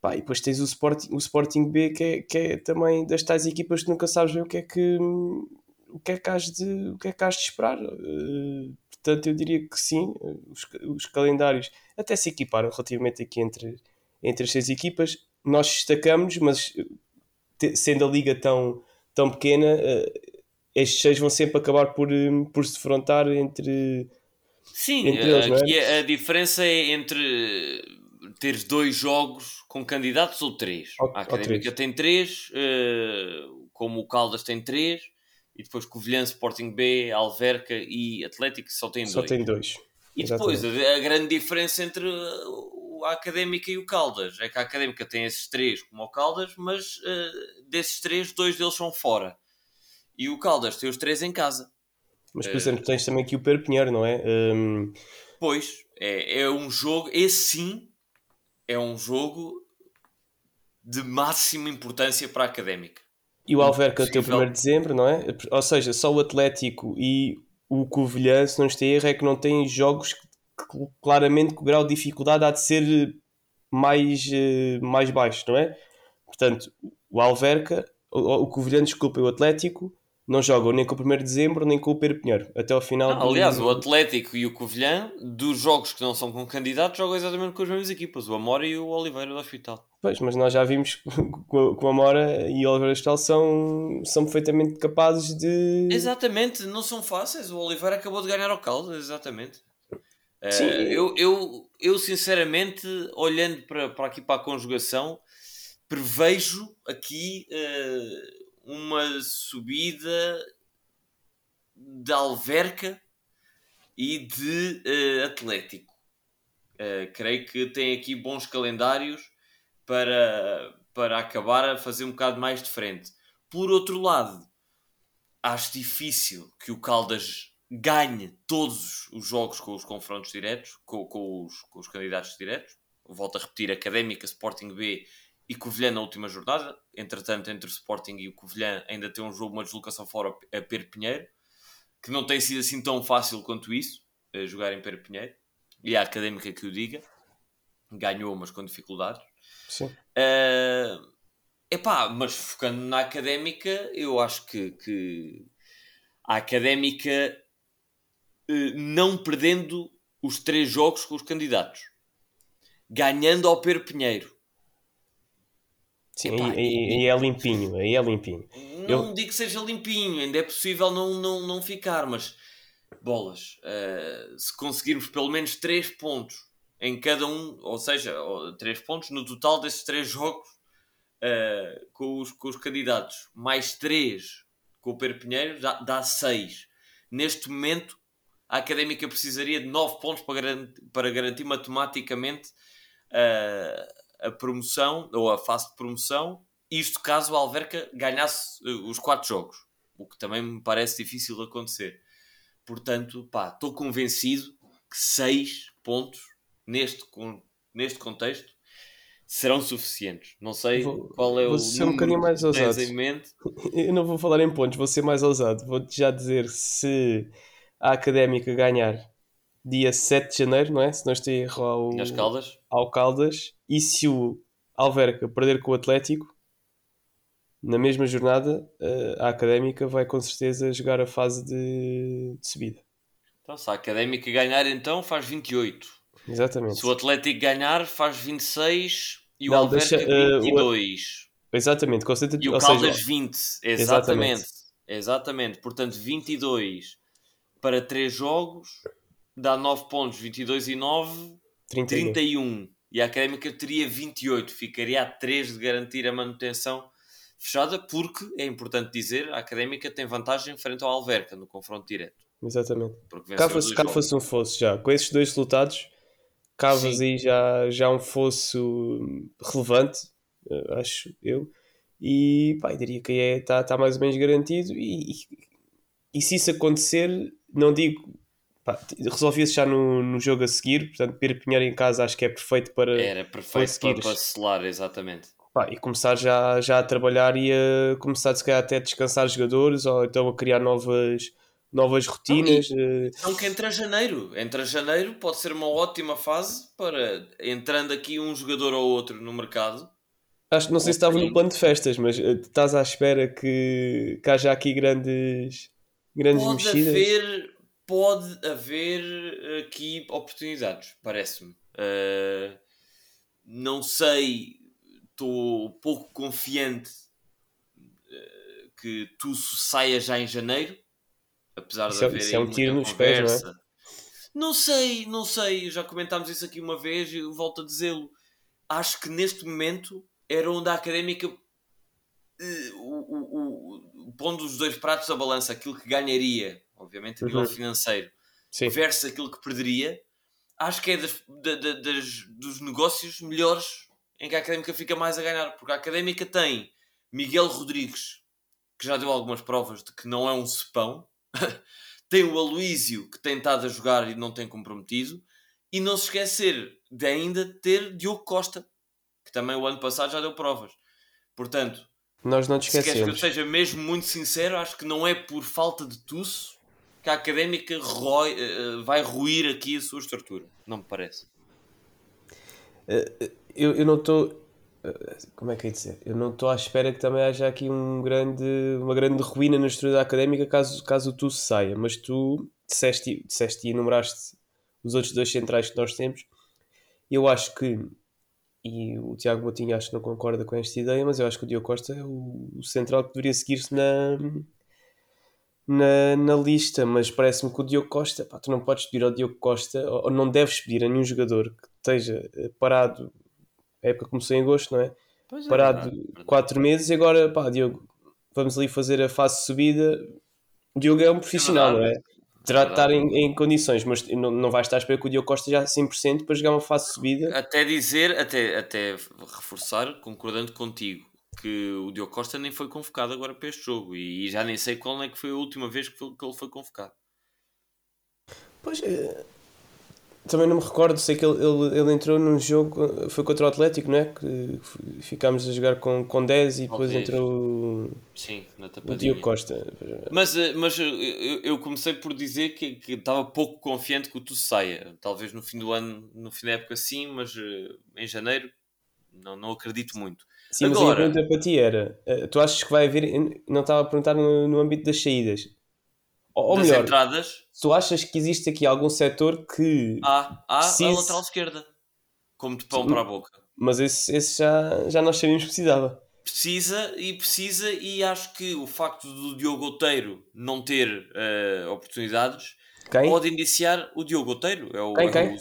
Pá, e depois tens o Sporting, o Sporting B, que é, que é também das tais equipas que nunca sabes ver o que é que, o que, é que, has, de, o que, é que has de esperar. Uh, portanto, eu diria que sim, os, os calendários até se equiparam relativamente aqui entre, entre as seis equipas. Nós destacamos, mas te, sendo a liga tão, tão pequena, uh, estes seis vão sempre acabar por, por se defrontar entre. Sim, entre eles, aqui é? a diferença é entre teres dois jogos com candidatos ou três. Ou, a Académica três. tem três, uh, como o Caldas tem três, e depois Covilhã, Sporting B, Alverca e Atlético só tem só dois. Só tem dois. E depois a, a, grande diferença entre a Académica e o Caldas é que a Académica tem esses três como o Caldas, mas uh, desses três, dois deles são fora. E o Caldas tem os três em casa. Mas, por exemplo, tens também aqui o Pedro Pinheiro, não é? Um... Pois, é, é um jogo, esse sim, é um jogo de máxima importância para a académica. E o Alverca tem o 1 de dezembro, não é? Ou seja, só o Atlético e o Covilhã, se não estou erro, é que não têm jogos que, claramente com o grau de dificuldade há de ser mais, eh, mais baixo, não é? Portanto, o Alverca, o, o Covilhã, desculpa, o Atlético não jogam nem com o 1 de dezembro nem com o Pedro Pinheiro até ao final. Não, aliás, o Atlético e o Covilhã, dos jogos que não são com candidatos, jogam exatamente com as mesmas equipas, o Amora e o Oliveira do Hospital. Pois, mas nós já vimos [LAUGHS] que o Amora e o Oliveira do Hospital são, são perfeitamente capazes de. Exatamente, não são fáceis. O Oliveira acabou de ganhar ao Caldas, exatamente. Sim. Uh, eu, eu, eu, sinceramente, olhando para, para aqui para a conjugação, prevejo aqui. Uh, uma subida de Alverca e de uh, Atlético. Uh, creio que tem aqui bons calendários para, para acabar a fazer um bocado mais de frente. Por outro lado, acho difícil que o Caldas ganhe todos os jogos com os confrontos diretos, com, com, os, com os candidatos diretos. Volto a repetir: Académica, Sporting B e Covilhã na última jornada. Entretanto, entre o Sporting e o Covilhã ainda tem um jogo, uma deslocação fora a Pinheiro, que não tem sido assim tão fácil quanto isso, jogar em Pinheiro. E a Académica que o diga. Ganhou, mas com dificuldades. Sim. Uh, epá, mas focando na Académica, eu acho que, que a Académica, uh, não perdendo os três jogos com os candidatos, ganhando ao Per Pinheiro, Sim, Epá, aí, é limpinho, aí é limpinho. Não eu... digo que seja limpinho, ainda é possível não, não, não ficar, mas bolas, uh, se conseguirmos pelo menos 3 pontos em cada um, ou seja, 3 pontos no total desses 3 jogos uh, com, os, com os candidatos, mais 3 com o Pedro Pinheiro, dá, dá 6. Neste momento, a Académica precisaria de 9 pontos para, garantir, para garantir matematicamente uh, a promoção ou a fase de promoção, isto caso o Alverca ganhasse uh, os quatro jogos, o que também me parece difícil de acontecer. Portanto, pá, estou convencido que seis pontos neste, neste contexto serão suficientes. Não sei vou, qual é vou o ser um bocadinho mais ousado. em mente. Eu não vou falar em pontos, vou ser mais ousado. Vou-te já dizer se a Académica ganhar dia 7 de janeiro, não é? Se não estou erro ao, Caldas. Ao Caldas. E se o Alverca perder com o Atlético, na mesma jornada, eh, a Académica vai com certeza jogar a fase de, de subida. Então, se a Académica ganhar, então faz 28. Exatamente. Se o Atlético ganhar, faz 26 e não, o Alverca deixa, 22. Uh, o... Exatamente, concentra E o Caldas seja... 20. Exatamente. exatamente. Exatamente. Portanto, 22 para 3 jogos dá 9 pontos, 22 e 9, 31. 31. E a Académica teria 28, ficaria a 3 de garantir a manutenção fechada, porque é importante dizer, a Académica tem vantagem frente ao Alverca no confronto direto. Exatamente. Cava-se cava um fosso já. Com esses dois resultados, cavas aí já, já um fosso relevante, eh, acho eu. E pá, diria que está é, tá mais ou menos garantido. E, e, e, se isso acontecer, não digo. Resolvia-se já no, no jogo a seguir. Portanto, Pinheiro em casa acho que é perfeito para. Era perfeito para, para selar, exatamente. Pá, e começar já, já a trabalhar e a começar, se calhar, até a descansar jogadores ou então a criar novas novas rotinas. Então que entra janeiro. Entra janeiro pode ser uma ótima fase para entrando aqui um jogador ou outro no mercado. Acho, não sei se estava no plano de festas, mas eh, estás à espera que, que haja aqui grandes, grandes pode mexidas? Haver, pode haver aqui oportunidades, parece-me. Uh, não sei, estou pouco confiante uh, que tu saia já em janeiro apesar isso de é- haver isso é um tiro nos pés, não é? Não sei, não sei, já comentámos isso aqui uma vez e volto a dizê-lo. Acho que neste momento era onde a académica, uh, o, o, o, pondo os dois pratos da balança, aquilo que ganharia, obviamente, a nível uhum. financeiro, Sim. versus aquilo que perderia, acho que é das, das, dos negócios melhores em que a académica fica mais a ganhar, porque a académica tem Miguel Rodrigues, que já deu algumas provas de que não é um cepão, [LAUGHS] tem o Aloísio que tem estado a jogar e não tem comprometido. E não se esquecer de ainda ter Diogo Costa, que também o ano passado já deu provas. Portanto, nós não te esquecemos. se queres que eu seja mesmo muito sincero, acho que não é por falta de tuço que a académica roi, uh, vai ruir aqui a sua estrutura. Não me parece. Uh, eu, eu não estou como é que é dizer? Eu não estou à espera que também haja aqui um grande, uma grande ruína na estrutura académica caso, caso tu saia, mas tu disseste, disseste e enumeraste os outros dois centrais que nós temos. Eu acho que, e o Tiago Botinho acho que não concorda com esta ideia, mas eu acho que o Diogo Costa é o central que deveria seguir-se na, na, na lista. Mas parece-me que o Diogo Costa, pá, tu não podes pedir ao Diogo Costa, ou não deves pedir a nenhum jogador que esteja parado a época começou em agosto, não é? É Parado 4 meses e agora, pá, Diogo, vamos ali fazer a fase de subida. O Diogo é um profissional, é não é? Terá de estar em, em, condições, mas não, não vai estar à espera que o Diogo Costa já 100% para jogar uma fase de subida. Até dizer, até, até reforçar, concordando contigo, que o Diogo Costa nem foi convocado agora para este jogo e, já nem sei qual é que foi a última vez que, ele foi convocado. Pois, é também não me recordo, sei que ele, ele, ele, entrou num jogo, foi contra o Atlético, não é? Que ficámos a jogar com, com 10 e depois entrou Sim, o Diogo Costa. Mas, eh, mas eh, eu, comecei por dizer que, que estava pouco confiante que o tu saia. Talvez no fim do ano, no fim da época sim, mas eh, em janeiro não, não acredito muito. Sim, Agora, mas a pergunta para ti era: tu achas que vai haver, não estava a perguntar no, no âmbito das saídas, ou das melhor, entradas. Tu achas que existe aqui algum setor que. Há, há precise... a lateral esquerda. Como de pão para a boca. Mas esse, esse já, já nós sabíamos que precisava. Precisa e precisa, e acho que o facto do Diogo Oteiro não ter uh, oportunidades quem? pode indiciar o Diogo Oteiro. É o, quem, quem? o...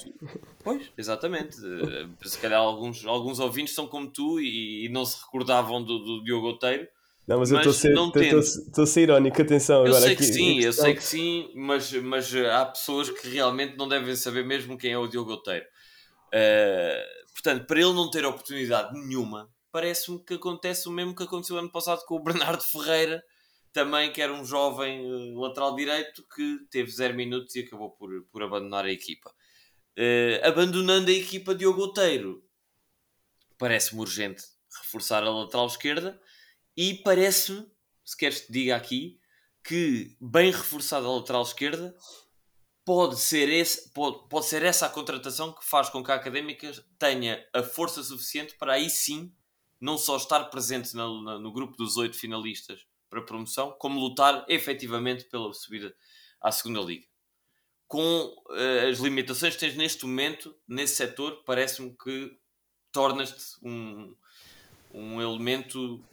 Pois, exatamente. Uh, se calhar alguns, alguns ouvintes são como tu e, e não se recordavam do, do Diogo Oteiro não, mas, mas eu estou a ser irónico, atenção. Eu agora sei aqui, que sim, eu sei que sim, mas, mas há pessoas que realmente não devem saber mesmo quem é o Diogo Oteiro. Uh, portanto, para ele não ter oportunidade nenhuma, parece-me que acontece o mesmo que aconteceu ano passado com o Bernardo Ferreira, também que era um jovem uh, lateral direito que teve 0 minutos e acabou por, por abandonar a equipa. Uh, abandonando a equipa Diogo Oteiro, parece-me urgente reforçar a lateral esquerda e parece-me, se queres te diga aqui, que bem reforçada a lateral esquerda pode ser, esse, pode, pode ser essa a contratação que faz com que a Académica tenha a força suficiente para aí sim não só estar presente no grupo dos oito finalistas para promoção, como lutar efetivamente pela subida à segunda liga. Com uh, as limitações que tens neste momento, nesse setor, parece-me que tornas-te um, um elemento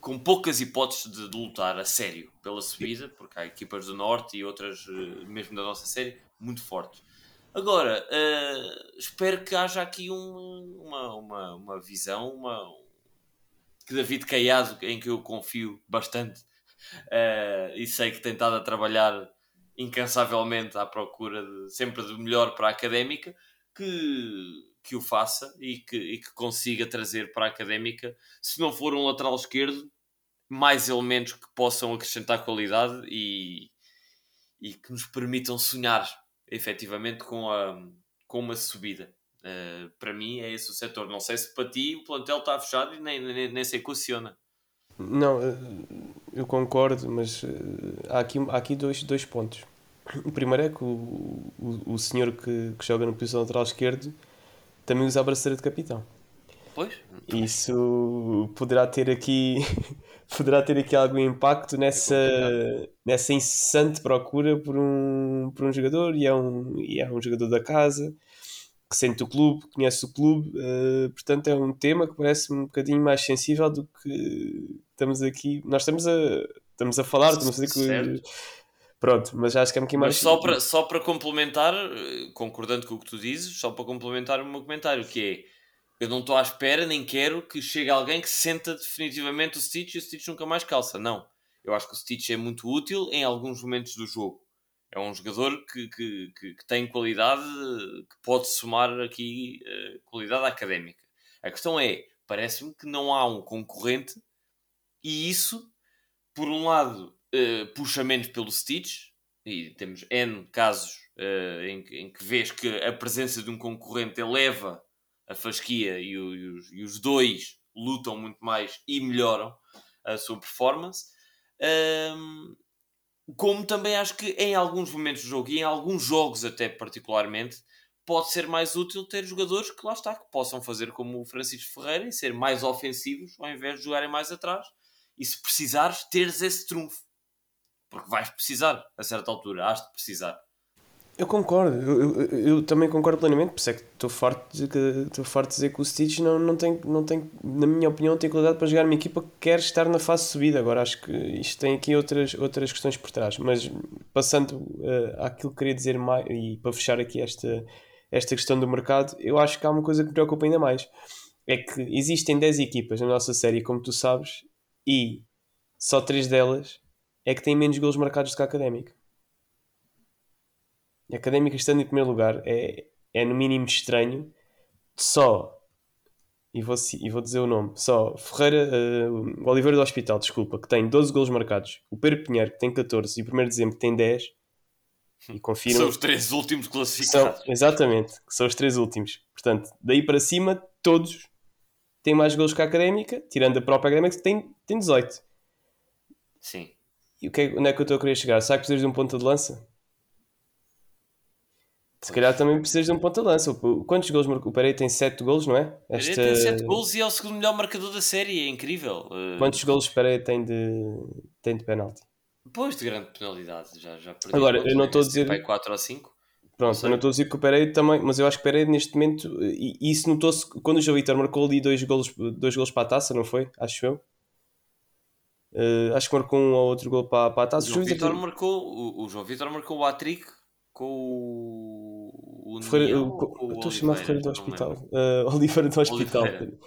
com poucas hipóteses de, de, lutar a sério pela subida, porque há equipas do Norte e outras, eh, mesmo da nossa série, muito fortes. Agora, uh, espero que haja aqui um, uma, uma, uma visão, uma, que David Caiado, em que eu confio bastante, uh, e sei que tem estado a trabalhar incansavelmente à procura de, sempre do melhor para a académica, que, que o faça e que, e que consiga trazer para a académica, se não for um lateral esquerdo, mais elementos que possam acrescentar qualidade e, e que nos permitam sonhar efetivamente com, a, com uma subida. Uh, para mim é esse o setor. Não sei se para ti o plantel está fechado e nem, nem, nem se equaciona. Não, eh, eu concordo, mas eh, há aqui, há aqui dois, dois pontos. O primeiro é que o, o, o senhor que, que joga no posição lateral esquerdo também usa a braceira de capitão. Pois. Isso poderá ter aqui [LAUGHS] poderá ter aqui algum impacto nessa, é nessa incessante procura por um, por um jogador e é um, e é um jogador da casa sente o clube, conhece o clube, uh, portanto é um tema que parece um bocadinho mais sensível do que estamos aqui. Nós estamos a, estamos a falar, estamos a dizer que. Pronto, mas acho que é um bocadinho mais. Mas só para, só para complementar, eh, concordando com o que tu dizes, só para complementar o meu comentário, que é eu não estou à espera, nem quero que chegue alguém que senta definitivamente o Stitch e o Stitch nunca mais calça. Não. Eu acho que o Stitch é muito útil em alguns momentos do jogo. É um jogador que, que, que, que tem qualidade, que pode somar aqui uh, qualidade académica. A questão é, parece-me que não há um concorrente e isso, por um lado, uh, puxa menos pelo Stitch, e temos N casos uh, em, em que vês que a presença de um concorrente eleva a fasquia e, o, e, os, e, os, dois lutam muito mais e melhoram a sua performance. Um, como também acho que em alguns momentos do jogo e em alguns jogos até particularmente pode ser mais útil ter jogadores que lá está, que possam fazer como o Francisco Ferreira e ser mais ofensivos ao invés de jogarem mais atrás. E se precisares teres esse trunfo. Porque vais precisar a certa altura, has de precisar eu concordo, eu, eu, eu, também concordo plenamente, por isso é que estou farto de, estou farto de dizer que o Stitch não, não, tem, não tem, na minha opinião, tem qualidade para jogar uma equipa que quer estar na fase subida. Agora acho que isto tem aqui outras, outras questões por trás, mas passando uh, àquilo que queria dizer mais, e para fechar aqui esta, esta questão do mercado, eu acho que há uma coisa que me preocupa ainda mais. É que existem 10 equipas na nossa série, como tu sabes, e só 3 delas é que têm menos golos marcados do que a Académica. A Académica estando em primeiro lugar é, é no mínimo estranho. Só, e vou, e vou dizer o nome, só Ferreira, uh, Oliveira do Hospital, desculpa, que tem 12 golos marcados. O Pedro Pinheiro, que tem 14, e o 1 de dezembro, que tem 10. E confirmo, são os três últimos classificados. São, exatamente, são os três últimos. Portanto, daí para cima, todos têm mais golos que a Académica, tirando a própria Académica, que tem, tem 18. Sim. E o que é, onde é que eu estou a querer chegar? Será que precisas de um ponta de lança? Se calhar também precisas de um ponta de lança. Quantos gols marcou? O Pereira tem 7 gols, não é? Esta... Pereira tem 7 gols e é o segundo melhor marcador da série, é incrível. Uh, Quantos gols o Pereira tem de, tem de penalti? Pois, de grande penalidade, já, já perdi. Agora, eu não estou a dizer. 4 ou 5. Pronto, eu não estou a dizer que o Pereira também, mas eu acho que o Pereira neste momento, e isso notou-se quando o João Vitor marcou ali dois golos, dois golos para a taça, não foi? Acho eu. Uh, acho que marcou um ou outro gol para, para a taça. O João Vitor marcou, o, o João Vitor marcou o hat-trick com o. o Ferreira, estou a chamar Ferreira do Hospital. Uh, [LAUGHS] Oliveira do Hospital.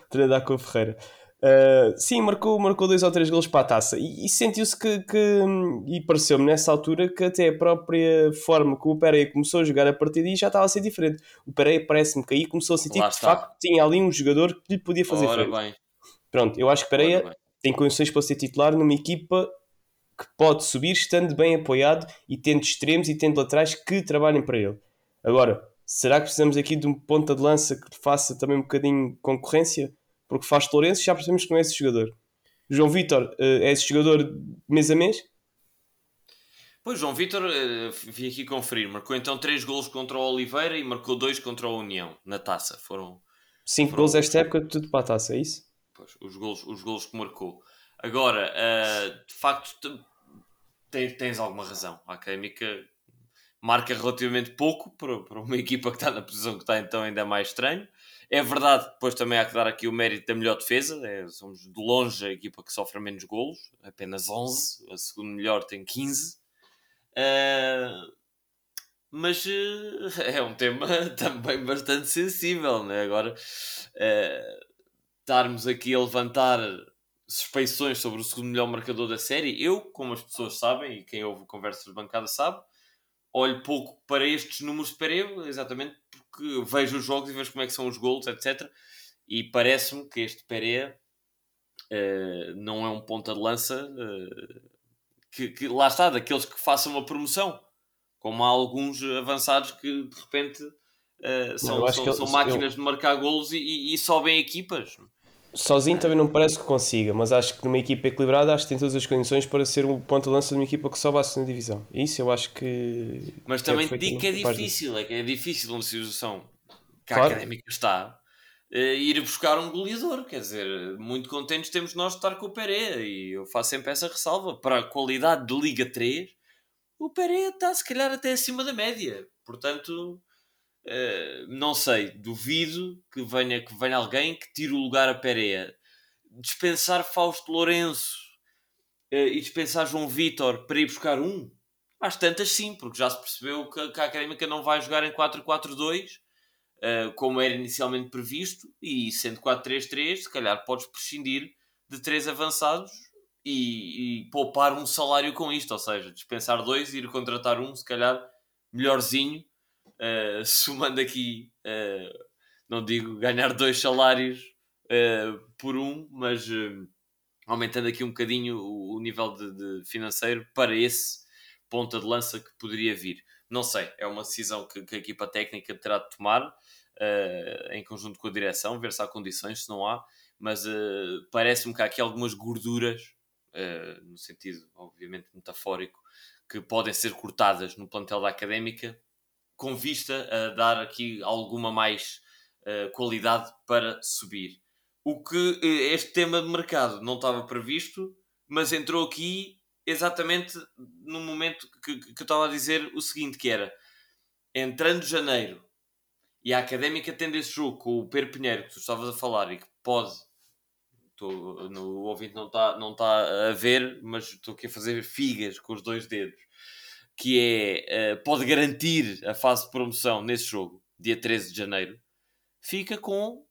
Treinar com o Ferreira. Uh, sim, marcou, marcou dois ou três golos para a taça e, e sentiu-se que, que, e pareceu-me nessa altura que até a própria forma que o Pereira começou a jogar a partir daí já estava a ser diferente. O Pereira parece-me que aí começou a sentir Lá que de facto tinha ali um jogador que lhe podia fazer Ora frente. Bem. Pronto, eu acho que Pereira tem condições para ser titular numa equipa que pode subir estando bem apoiado e tendo extremos e tendo laterais que trabalhem para ele. Agora, será que precisamos aqui de um ponta de lança que faça também um bocadinho concorrência? Porque faz Lourenço já percebemos que não é esse jogador. João Vitor eh, é esse jogador mês a mês? Pois, João Vitor, uh, vim aqui conferir, marcou então 3 golos contra o Oliveira e marcou 2 contra a União na taça. Foram 5 golos esta época, tudo para a taça, é isso? Pois, os golos, os golos que marcou. Agora, uh, de facto, tens, tens alguma razão. A Académica marca relativamente pouco para, para uma [LAUGHS] equipa que está na posição que está, então ainda mais estranho. É verdade, depois também há que dar aqui o mérito da melhor defesa. É, somos de longe a equipa que sofre menos golos, apenas 11. A segunda melhor tem 15. Uh, mas uh, [LAUGHS] é um tema [LAUGHS] também bastante sensível, né? Agora, uh, estarmos aqui a levantar suspeições sobre o segundo melhor marcador da série, eu, como as pessoas sabem, e quem ouve conversas de bancada sabe, olho pouco para estes números de Pereira, exatamente porque vejo os jogos e vejo como é que são os gols, etc. E parece-me que este Pereira uh, não é um ponta de lança uh, que, que, lá está, daqueles que façam uma promoção, como há alguns avançados que de repente uh, são, são, são máquinas eu... de marcar golos e, e, e sobem equipas sozinho também não parece que consiga, mas acho que numa equipa equilibrada acho que tem todas as condições para ser um ponto de lança de uma equipa que sobe à segunda divisão. Isso eu acho que. Mas também te digo que é difícil, é que é difícil uma situação que claro. a académica está uh, ir buscar um goleador. Quer dizer, muito contentes temos nós de estar com o Pereira e eu faço sempre essa ressalva. Para a qualidade de Liga 3, o Pereira está se calhar até acima da média. Portanto Uh, não sei, duvido que venha, que venha alguém que tire o lugar a Pereira. Dispensar Fausto Lourenço uh, e dispensar João Vitor para ir buscar um? Às tantas sim, porque já se percebeu que, que a Académica não vai jogar em 4-4-2 uh, eh, como era inicialmente previsto e sendo 4-3-3, se calhar podes prescindir de três avançados e, e, poupar um salário com isto, ou seja, dispensar dois e ir contratar um, se calhar melhorzinho uh, somando aqui, uh, não digo ganhar dois salários uh, por um, mas aumentando aqui um bocadinho o, o nível de, de, financeiro para esse ponta de lança que poderia vir. Não sei, é uma decisão que, que a equipa técnica terá de tomar em conjunto com a direção, ver se há condições, se não há, mas parece-me que há aqui algumas gorduras, no sentido obviamente metafórico, que podem ser cortadas no plantel da académica com vista a dar aqui alguma mais uh, qualidade para subir. O que uh, este tema de mercado não estava previsto, mas entrou aqui exatamente no momento que, que, eu estava a dizer o seguinte, que era entrando janeiro e a Académica tendo esse jogo com o Pedro Pinheiro que tu estavas a falar e que pode no, o ouvinte não está não tá a ver, mas estou aqui a fazer figas com os dois dedos que é, uh, pode garantir a fase de promoção nesse jogo, dia 13 de janeiro, fica com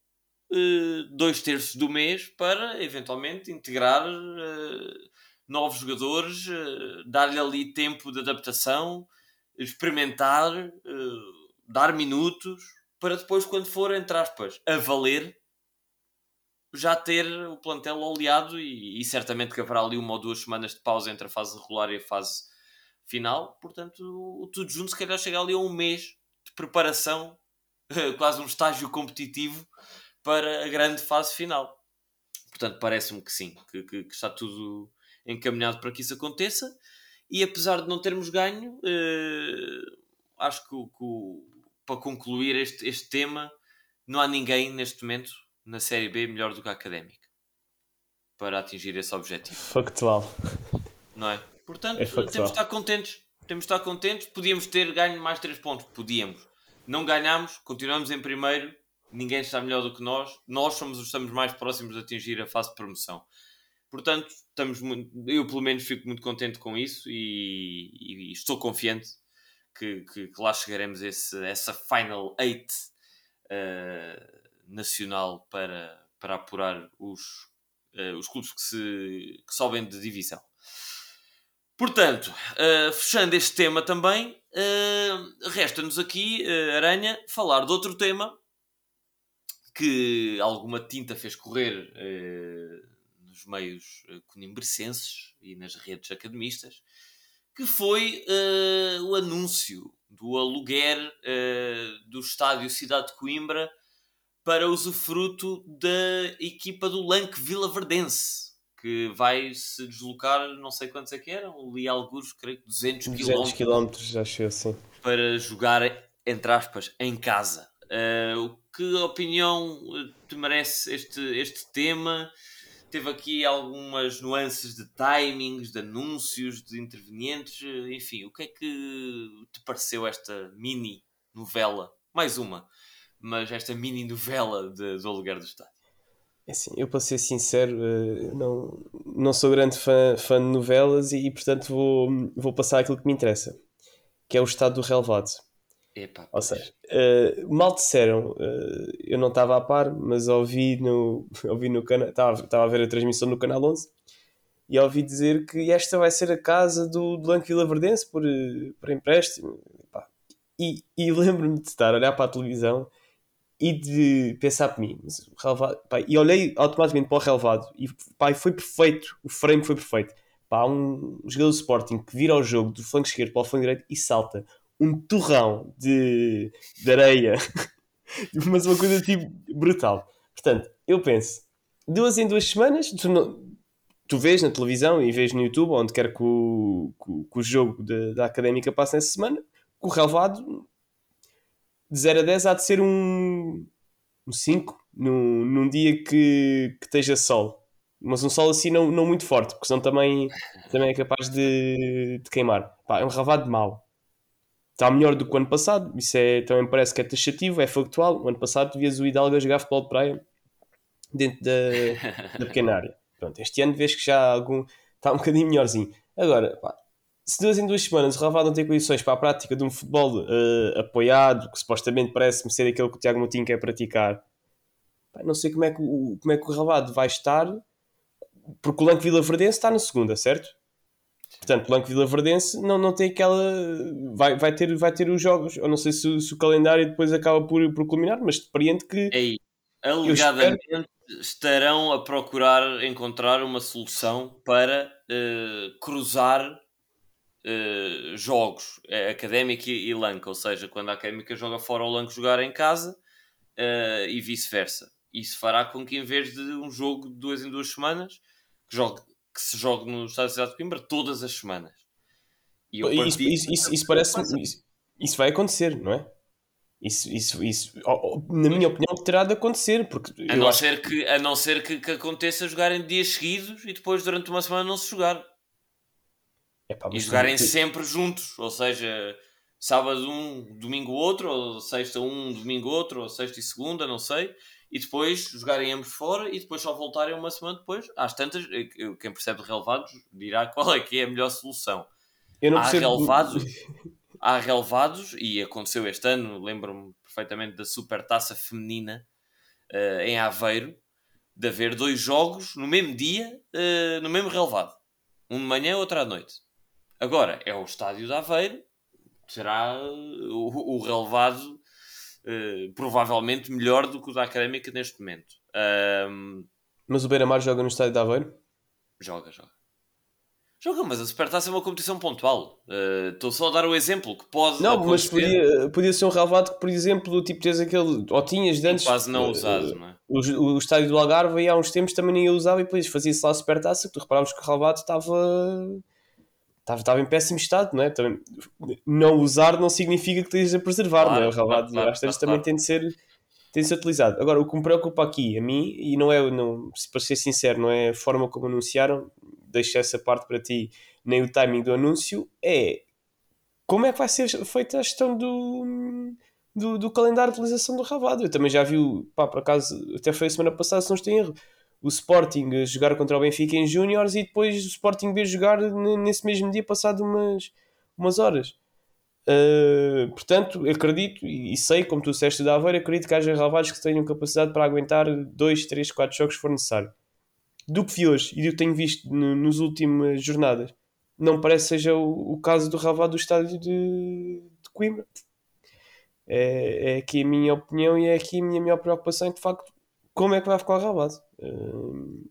uh, dois terços do mês para eventualmente integrar uh, novos jogadores, dar-lhe ali tempo de adaptação, experimentar, dar minutos, para depois, quando for, entre aspas, a valer, já ter o plantel oleado e, e certamente que haverá ali uma ou duas semanas de pausa entre a fase regular e a fase final, portanto, tudo junto se calhar chega ali a um mês de preparação, [LAUGHS] quase um estágio competitivo para a grande fase final. Portanto, parece-me que sim, que, que, que, está tudo encaminhado para que isso aconteça. E apesar de não termos ganho, eh, acho que, que, para concluir este, este tema, não há ninguém neste momento na Série B melhor do que a Académica para atingir esse objetivo. Factual. Não é? Portanto, é temos de estar contentes. Temos de estar contentes. Podíamos ter ganho mais 3 pontos. Podíamos. Não ganhámos, continuamos em primeiro. Ninguém está melhor do que nós. Nós somos os estamos mais próximos de atingir a fase de promoção. Portanto, estamos muito, eu pelo menos fico muito contente com isso e, e estou confiante que, que, que, lá chegaremos a esse, essa Final 8 uh, eh, nacional para, para apurar os, uh, os clubes que, se, que sobem de divisão. Portanto, uh, fechando este tema também, uh, resta-nos aqui, uh, Aranha, falar de outro tema que alguma tinta fez correr nos meios conimbricenses e nas redes academistas, que foi o anúncio do aluguer do estádio Cidade de Coimbra para usufruto da equipa do Lanque Vila Verdense que vai se deslocar, não sei quantos é que eram, li alguns, creio que 200 km. 200 km, acho assim. Para jogar, entre aspas, em casa. Uh, que opinião te merece este, este tema? Teve aqui algumas nuances de timings, de anúncios, de intervenientes, enfim, o que é que te pareceu esta mini novela? Mais uma, mas esta mini novela de, do aluguer do estádio. É assim, eu para ser sincero, eh, não, não sou grande fã, fã de novelas e, portanto vou, vou passar aquilo que me interessa, que é o estado do relevado. Epá, Ou seja, eh, mal disseram, eh, eu não estava a par, mas ouvi no, [LAUGHS] ouvi no canal, estava, estava a ver a transmissão no canal 11 e ouvi dizer que esta vai ser a casa do, Lanque Vila Verdense por, por empréstimo. E, e lembro-me de estar a olhar para a televisão e de pensar para mim, mas o relevado, pá, e olhei automaticamente para o relevado e pá, foi perfeito, o frame foi perfeito. Pá, um jogador do Sporting que vira ao jogo do flanco esquerdo para o flanco direito e salta um torrão de, de areia, [LAUGHS] mas uma coisa tipo brutal. Portanto, eu penso, duas em duas semanas, tu, não- tu vês na televisão e vês no YouTube, onde quer que o, que o- que o jogo de- da académica passe nessa semana, que o relevado de 0 a 10 há de ser um, um 5 num, num dia que, que esteja sol. Mas um sol assim não, não muito forte, porque senão também, também é capaz de, de queimar. Pá, é um relevado mau. Está melhor do que o ano passado, isso é, também parece que é taxativo, é factual. O ano passado vias o Hidalgo a jogar futebol de praia dentro da, da pequena área. Pronto, este ano vês que já algum, está um bocadinho melhorzinho. Agora, pá, se duas em duas semanas o Ravado não tem condições para a prática de um futebol eh, apoiado, que supostamente parece-me ser aquele que o Tiago Moutinho quer praticar, não sei como é que o, como é que o Ravado vai estar, porque o Lanco Vila Verdense está na segunda, certo? Portanto, o Lanco Vila Verdense não, não tem aquela. Vai, vai, ter, vai ter os jogos. Eu não sei se, o- se o calendário depois acaba por, por culminar, mas depreendo que. Ei, alegadamente estarão a procurar encontrar uma solução para eh, cruzar eh, jogos eh, Académica e, e Lanca, ou seja, quando a Académica joga fora o Lanco jogar em casa eh, e vice-versa. Isso fará com que em vez de um jogo de duas em duas semanas, que, jogue, que se jogue no Estádio de Cidade de Coimbra todas as semanas. E Isso, isso, isso, isso parece isso, isso vai acontecer, não é? Isso, isso, isso na minha opinião, terá de acontecer, porque A não acho ser, que, a não ser que, que aconteça jogarem dias seguidos e depois durante uma semana não se jogar. Epá, E jogarem tu- sempre juntos. Ou seja, sábado um, domingo outro, ou sexta um, domingo outro, ou sexta e segunda, não sei. E depois jogarem ambos fora e depois só voltarem uma semana depois. Às tantas, eh, quem percebe de relevados dirá [LAUGHS] qual é que é a melhor solução. eu não há percebo. relevados, [LAUGHS] há relevados, e aconteceu este ano, lembro-me perfeitamente da Supertaça Feminina eh, em Aveiro, de haver dois jogos no mesmo dia, eh, no mesmo relevado. Um de manhã, outro à noite. Agora, é o estádio de Aveiro, será eh, o, o relevado eh, provavelmente melhor do que o da Académica neste momento. Ahm, Mas o Beira-Mar joga no estádio de Aveiro? Joga, joga. Joga, mas a Supertaça é uma competição pontual. Uh, Estou só a dar o exemplo que pode Não, mas acontecer podia, podia ser um relevado que, por exemplo, tipo, tens aquele. Ou tinhas de antes. quase não eh, usado, não é? O, o estádio do Algarve há uns tempos também ninguém usava e depois fazia-se lá a supertaça que tu reparavas que o relevado estava estava, estava em péssimo estado, não é? Também, não usar não significa que estejas a preservar, Claro, não é? O relevado claro, claro, claro, também tem de ser tem de ser utilizado. Agora, o que me preocupa aqui, a mim, e não é, não, para ser sincero, não é a forma como anunciaram, deixo essa parte para ti, nem o timing do anúncio, é como é que vai ser feita a gestão do, do, do calendário de utilização do Ravado. Eu também já vi, pá, por acaso, até foi a semana passada, se não estou em erro, o Sporting jogar contra o Benfica em Júniores e depois o Sporting B jogar nesse mesmo dia, passado umas, umas horas. Uh, portanto, acredito e, sei, como tu disseste da Aveiro, acredito que haja ravados que tenham capacidade para aguentar 2, 3, 4 jogos se for necessário. Do que vi hoje e do que tenho visto no, nas últimas jornadas, não parece seja o, o caso do ravado do estádio de, de Coimbra. É, é aqui a minha opinião e é aqui a minha maior preocupação de facto como é que vai ficar o ravado. Uh,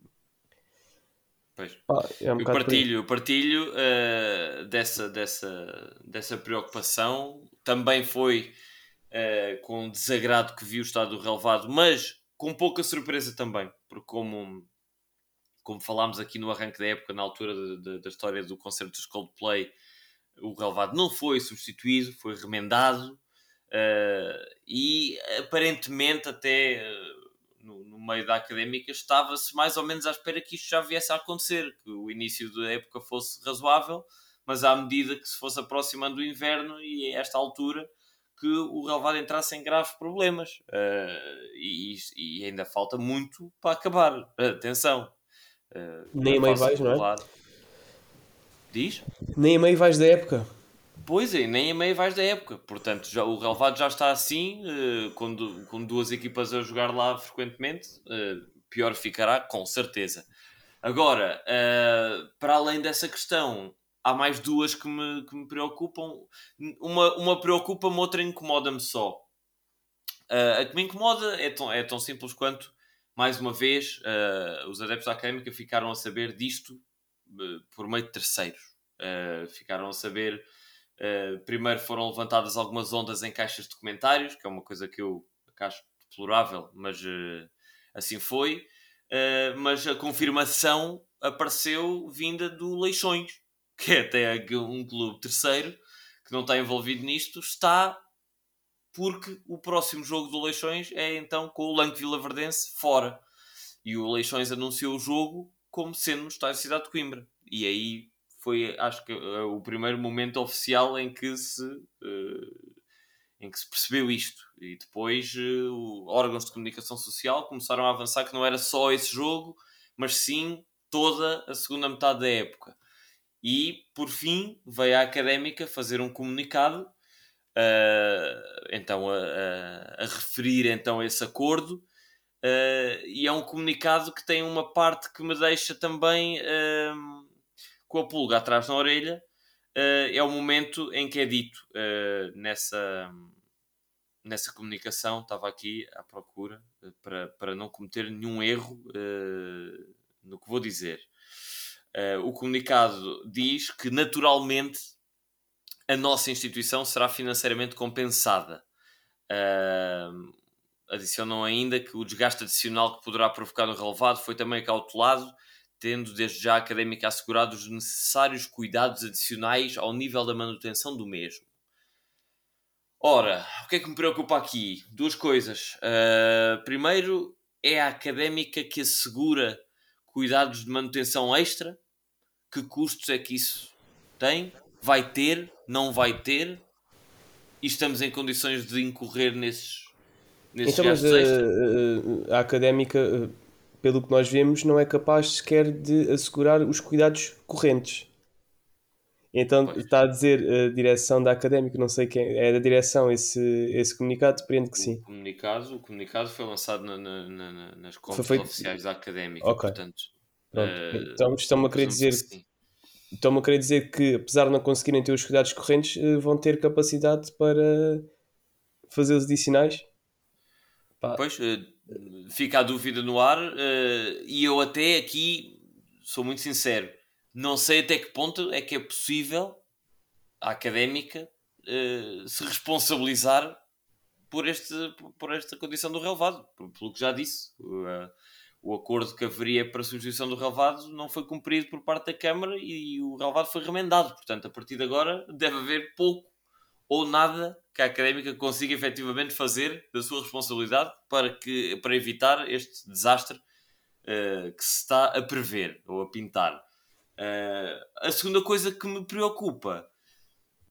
pá, é um Eu partilho, partilho eh, dessa, dessa, dessa preocupação. Também foi eh, com desagrado que vi o estado do relevado, mas com pouca surpresa também, porque como, como falámos aqui no arranque da época, na altura de- de- da história do concerto dos Coldplay, o relevado não foi substituído, foi remendado eh, e aparentemente até no, no meio da académica estava-se mais ou menos à espera que isto já viesse a acontecer, que o início da época fosse razoável, mas à medida que se fosse aproximando o inverno e a esta altura que o relevado entrasse em graves problemas Eh, e, e ainda falta muito para acabar. Atenção. Eh, Nem é a meio vais, não é? Diz? Nem a meio vais da época. Pois é, nem a meia vais da época. Portanto, já, o relevado já está assim, uh, com, du com duas equipas a jogar lá frequentemente. Uh, pior ficará, com certeza. Agora, uh, para além dessa questão, há mais duas que me, que me preocupam. Uma, uma preocupa-me, outra incomoda-me só. A que me incomoda é tão, é tão simples quanto, mais uma vez, os adeptos da académica ficaram a saber disto por meio de terceiros. ficaram a saber. Primeiro foram levantadas algumas ondas em caixas de comentários, que é uma coisa que eu acho deplorável, mas assim foi. mas a confirmação apareceu vinda do Leixões, [LAUGHS] que é até um clube terceiro que não está envolvido nisto, está porque o próximo jogo do Leixões é então com o Lanque Vila Verdense fora. E o Leixões anunciou o jogo como sendo no estádio Cidade de Coimbra. E aí foi, acho que, eh, o primeiro momento oficial em que se, uh, em que se percebeu isto. E depois uh, órgãos de comunicação social começaram a avançar que não era só esse jogo, mas sim toda a segunda metade da época. E, por fim, veio a Académica fazer um comunicado uh, então a, a, a, referir então esse acordo uh, e é um comunicado que tem uma parte que me deixa também uh, com a pulga atrás na orelha é o momento em que é dito nessa nessa comunicação estava aqui à procura para, para não cometer nenhum erro no que vou dizer o comunicado diz que naturalmente a nossa instituição será financeiramente compensada. Uh, adicionam ainda que o desgaste adicional que poderá provocar no relevado foi também cautelado, tendo desde já a académica assegurado os necessários cuidados adicionais ao nível da manutenção do mesmo. Ora, o que é que me preocupa aqui? Duas coisas. Uh, primeiro, é a académica que assegura cuidados de manutenção extra. Que custos é que isso tem? vai ter, não vai ter, e estamos em condições de incorrer nesses, nesses então, mas a, a, eh, a, académica, pelo que nós vemos, não é capaz sequer de assegurar os cuidados correntes. Então pois. está a dizer a direção da académica, não sei quem é da direção esse, esse comunicado, depende que sim. O comunicado, o comunicado foi lançado na, na, na, nas contas foi... oficiais da académica, okay. portanto. Uh, então estão-me a querer dizer que Estão-me a querer dizer que, apesar de não conseguirem ter os cuidados correntes, eh, vão ter capacidade para fazer os adicionais? Pá. Pois, eh, fica a dúvida no ar eh, e eu até aqui sou muito sincero, não sei até que ponto é que é possível a académica se responsabilizar por, este, por esta condição do relevado, pelo que já disse o acordo que haveria para a substituição do relevado não foi cumprido por parte da Câmara e o relevado foi remendado. Portanto, a partir de agora deve haver pouco ou nada que a académica consiga efetivamente fazer da sua responsabilidade para, que, para evitar este desastre uh, que se está a prever ou a pintar. Uh, a segunda coisa que me preocupa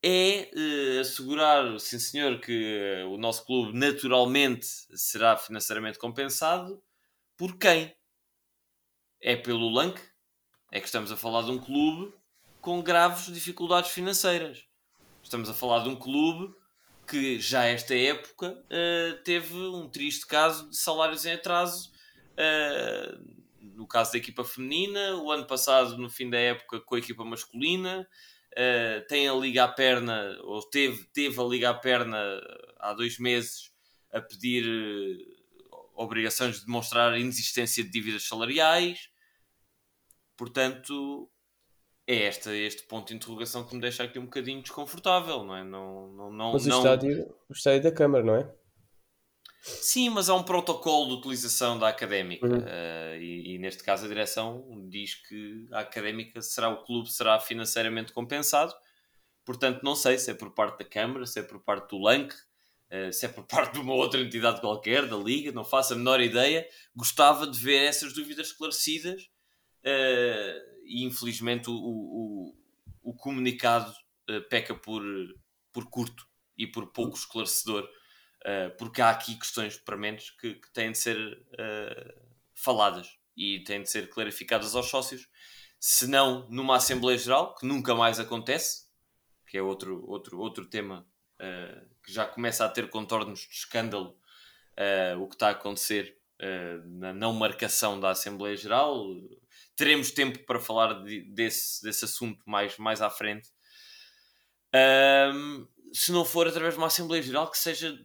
é uh, assegurar, sim senhor, que o nosso clube naturalmente será financeiramente compensado por quem? É pelo Lank? É que estamos a falar de um clube com graves dificuldades financeiras. Estamos a falar de um clube que já esta época uh, teve um triste caso de salários em atraso. Uh, no caso da equipa feminina, o ano passado, no fim da época, com a equipa masculina. Uh, tem a liga à perna, ou teve, teve a liga à perna há dois meses a pedir obrigações de demonstrar inexistência de dívidas salariais. Portanto, é este, este ponto de interrogação que me deixa aqui um bocadinho desconfortável, não é? Não, não, não, mas o, não... Estádio, o estádio da Câmara, não é? Sim, mas há um protocolo de utilização da académica uhum. uh, e, e, neste caso a direção diz que a académica será o clube será financeiramente compensado. Portanto, não sei se é por parte da Câmara, se é por parte do LANC, Uh, se é por parte de uma outra entidade qualquer da Liga, não faço a menor ideia. Gostava de ver essas dúvidas esclarecidas uh, e infelizmente o, o, o comunicado uh, peca por, por curto e por pouco esclarecedor, porque há aqui questões prementes que, que têm de ser faladas e têm de ser clarificadas aos sócios, se não numa Assembleia Geral, que nunca mais acontece, que é outro, outro, outro tema que já começa a ter contornos de escândalo, o que está a acontecer na não marcação da Assembleia Geral. Teremos tempo para falar de, desse, desse assunto mais, mais à frente. Um, se não for através de uma Assembleia Geral, que seja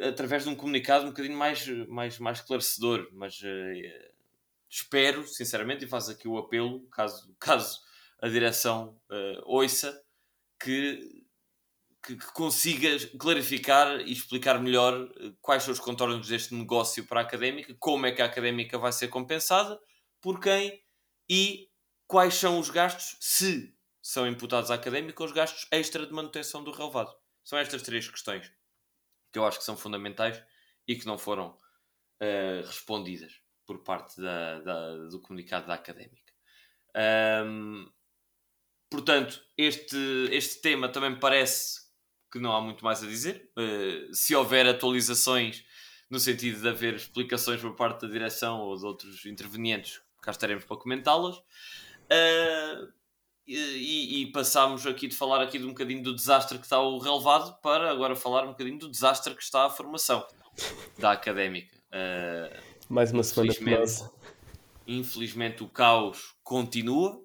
através de um comunicado um bocadinho mais, mais, mais esclarecedor. Mas uh, espero, sinceramente, e faço aqui o apelo, caso, caso a direção uh, ouça, que, que, que consiga clarificar e explicar melhor eh, quais são os contornos deste negócio para a académica, como é que a académica vai ser compensada, por quem e quais são os gastos, se são imputados à académica, os gastos extra de manutenção do relevado. São estas três questões que eu acho que são fundamentais e que não foram uh, respondidas por parte da, da, do comunicado da académica. Um, Portanto, este, este tema também me parece que não há muito mais a dizer. Uh, se houver atualizações no sentido de haver explicações por parte da direção ou de outros intervenientes, cá estaremos para comentá-las. Uh, e, e passámos aqui de falar aqui de um bocadinho do desastre que está o relevado para agora falar um bocadinho do desastre que está a formação da académica. Uh, Mais uma semana infelizmente, infelizmente o caos continua,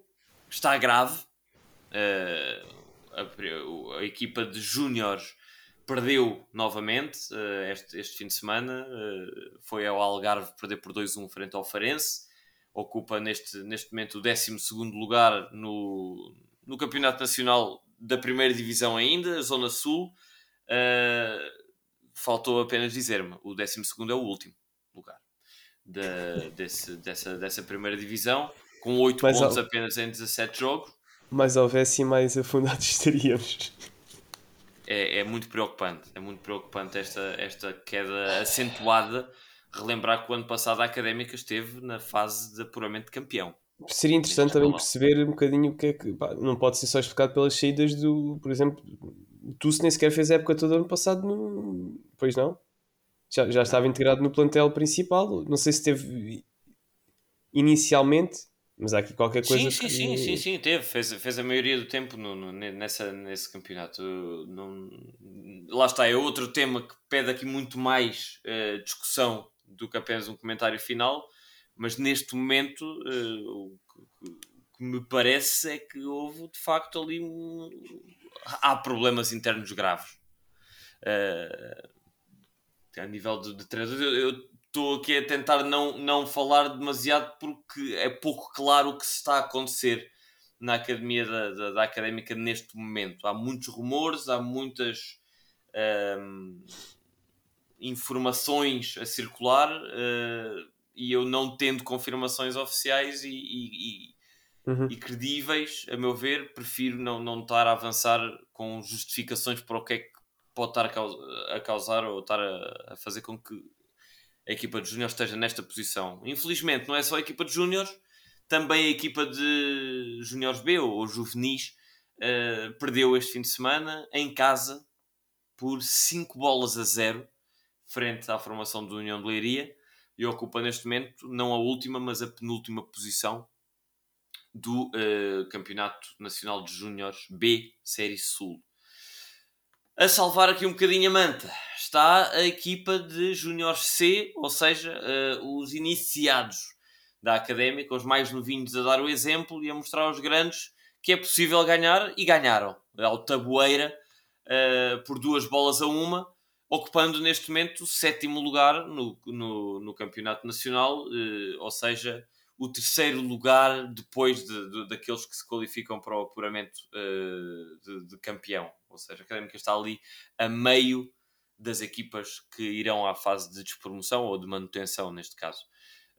está grave, Uh, a, a, equipa de júniores perdeu novamente uh, este, este, fim de semana. Foi ao Algarve perder por 2-1 frente ao Farense. Ocupa neste, neste momento o 12 lugar no, no Campeonato Nacional da Primeira Divisão, ainda, Zona Sul. faltou apenas dizer-me: o 12 é o último lugar de, desse, dessa, dessa Primeira Divisão, com 8 pontos apenas em 17 jogos mais houvesse e mais afundados [LAUGHS] estaríamos. É, é, muito preocupante, é muito preocupante esta, esta queda acentuada. Relembrar que o ano passado a Académica esteve na fase de apuramento de campeão. Seria interessante também perceber um bocadinho o que é que. Pá, não pode ser só explicado pelas saídas do. Por exemplo, o Tusso nem sequer fez a época toda ano passado, no... pois não? Já, já estava integrado no plantel principal. Não sei se teve inicialmente mas há aqui qualquer coisa. Sim, sim, que... sim, sim, sim, teve. Fez, fez a maioria do tempo no, no, nessa, nesse campeonato. Lá está, é outro tema que pede aqui muito mais uh, discussão do apenas um comentário final. Mas neste momento, uh, o, que, me parece é que houve de facto ali um. Há problemas internos graves. Uh, a nível de, de treinadores, eu, estou aqui a tentar não, não falar demasiado porque é pouco claro o que está a acontecer na academia da, da, da académica neste momento. Há muitos rumores, há muitas um, informações a circular uh, e eu não tendo confirmações oficiais e, e, e, uhum. e, credíveis, a meu ver, prefiro não, não estar a avançar com justificações para o que é que pode estar a, causar ou estar a, a fazer com que a equipa de Júnior esteja nesta posição. Infelizmente, não é só a equipa de Júniores, também a equipa de Júniores B ou Juvenis uh, perdeu este fim de semana em casa por 5 bolas a 0 frente à formação do União de Leiria e ocupa neste momento não a última, mas a penúltima posição do uh, Campeonato Nacional de Júniores B Série Sul. A salvar aqui um bocadinho a manta está a equipa de Júnior C, ou seja, uh, os iniciados da académica, os mais novinhos a dar o exemplo e a mostrar aos grandes que é possível ganhar e ganharam. Ao Tabueira uh, por duas bolas a uma, ocupando neste momento o sétimo lugar no, no, no Campeonato Nacional, uh, ou seja, o terceiro lugar depois de, de, daqueles que se qualificam para o apuramento uh, de, de, campeão. Ou seja, a Académica está ali a meio das equipas que irão à fase de despromoção ou de manutenção, neste caso.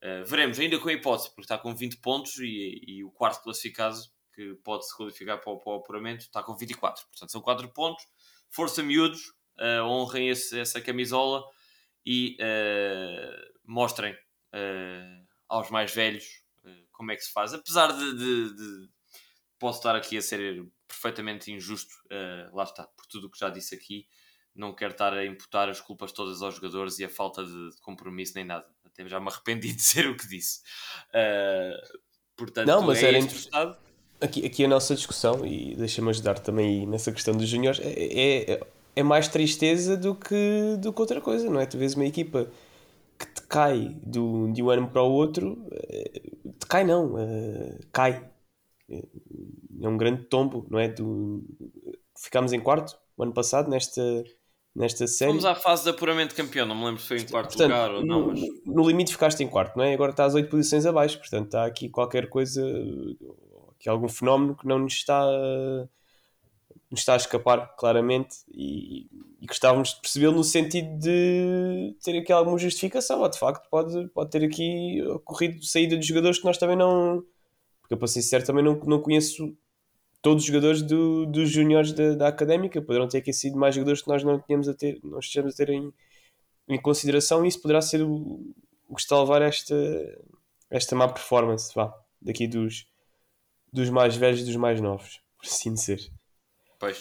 Uh, veremos, ainda com a hipótese, porque está com 20 pontos e, e o quarto classificado, que pode se qualificar para o, para o, apuramento, está com 24. Portanto, são 4 pontos. Força miúdos, uh, honrem esse, essa camisola e uh, mostrem aos mais velhos como é que se faz. Apesar de, de, de posso estar aqui a ser perfeitamente injusto, lá está, por tudo o que já disse aqui não quero estar a imputar as culpas todas aos jogadores e a falta de, compromisso nem nada. Até já me arrependi [LAUGHS] de dizer o que disse. Uh, portanto, não, mas é era interessante. aqui, aqui a nossa discussão, e deixa-me ajudar também nessa questão dos juniores, é, é, é, mais tristeza do que, do que outra coisa, não é? Tu vês uma equipa que te cai do, de um ano para o outro, eh, te cai não, uh, cai. É um grande tombo, não é? Do, ficámos em quarto o ano passado nesta, nesta série. Fomos à fase de apuramento campeão, não me lembro se foi em quarto portanto, lugar ou não. Mas... No limite ficaste em quarto, não é? Agora estás oito posições abaixo, portanto está aqui qualquer coisa, aqui algum fenómeno que não nos está, nos está a escapar claramente e, e gostávamos de perceber no sentido de ter aqui alguma justificação, ou de facto pode, pode ter aqui ocorrido saída de jogadores que nós também não. Porque eu, para ser sincero, também não, não conheço todos os jogadores do, dos juniores da, da académica poderão ter aquecido mais jogadores que nós não tínhamos a ter, nós estejamos a ter em, em consideração e isso poderá ser o, o que está a levar esta, esta má performance vá, daqui dos, dos mais velhos e dos mais novos, por assim dizer. Pois.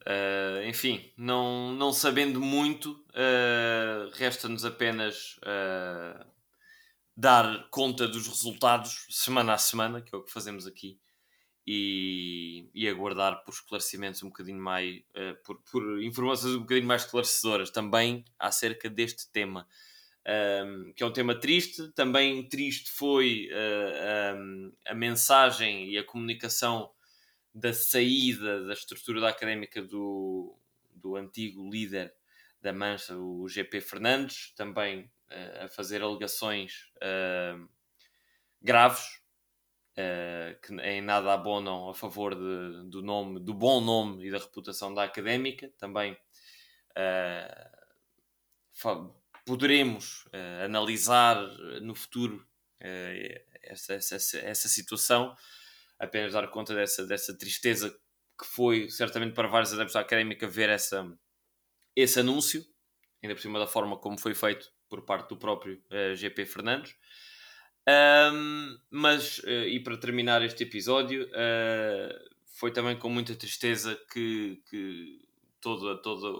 Uh, enfim, não, não sabendo muito, uh, resta-nos apenas uh, dar conta dos resultados semana a semana, que é o que fazemos aqui e, e aguardar por esclarecimentos um bocadinho mais, por, por, informações um bocadinho mais esclarecedoras também acerca deste tema. Um, que é um tema triste, também triste foi um, a mensagem e a comunicação da saída da estrutura da académica do, do antigo líder da Mancha, o GP Fernandes, também uh, a fazer alegações graves uh, que em nada abonam a favor de, do nome, do bom nome e da reputação da académica. Também uh, poderemos uh, analisar no futuro essa, essa, essa situação, apenas dar conta dessa, dessa tristeza que foi certamente para vários adeptos da académica ver essa, esse anúncio, ainda por cima da forma como foi feito por parte do próprio uh, GP Fernandes. Um, mas, uh, e para terminar este episódio, uh, foi também com muita tristeza que, que toda, toda,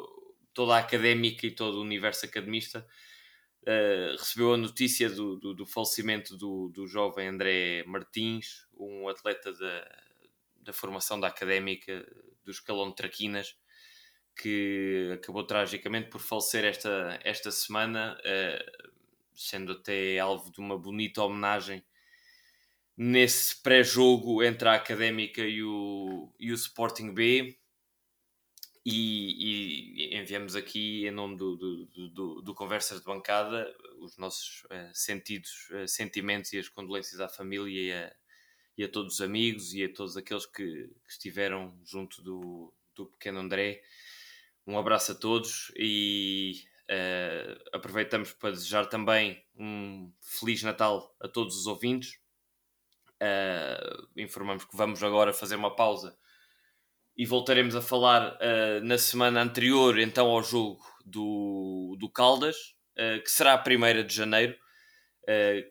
toda a académica e todo o universo academista uh, recebeu a notícia do, do, do, falecimento do, do jovem André Martins, um atleta da, da formação da académica do escalão de Traquinas, que acabou tragicamente por falecer esta, esta semana. Uh, sendo até alvo de uma bonita homenagem nesse pré-jogo entre a Académica e o, e o Sporting B. E, e enviamos aqui, em nome do, do, do, do Conversas de Bancada, os nossos uh, sentidos, uh, sentimentos e as condolências à família e a, e a todos os amigos e a todos aqueles que, que estiveram junto do, do pequeno André. Um abraço a todos e Uh, aproveitamos para desejar também um Feliz Natal a todos os ouvintes. Informamos que vamos agora fazer uma pausa e voltaremos a falar uh, na semana anterior, então, ao jogo do, do Caldas, que será a primeira de janeiro.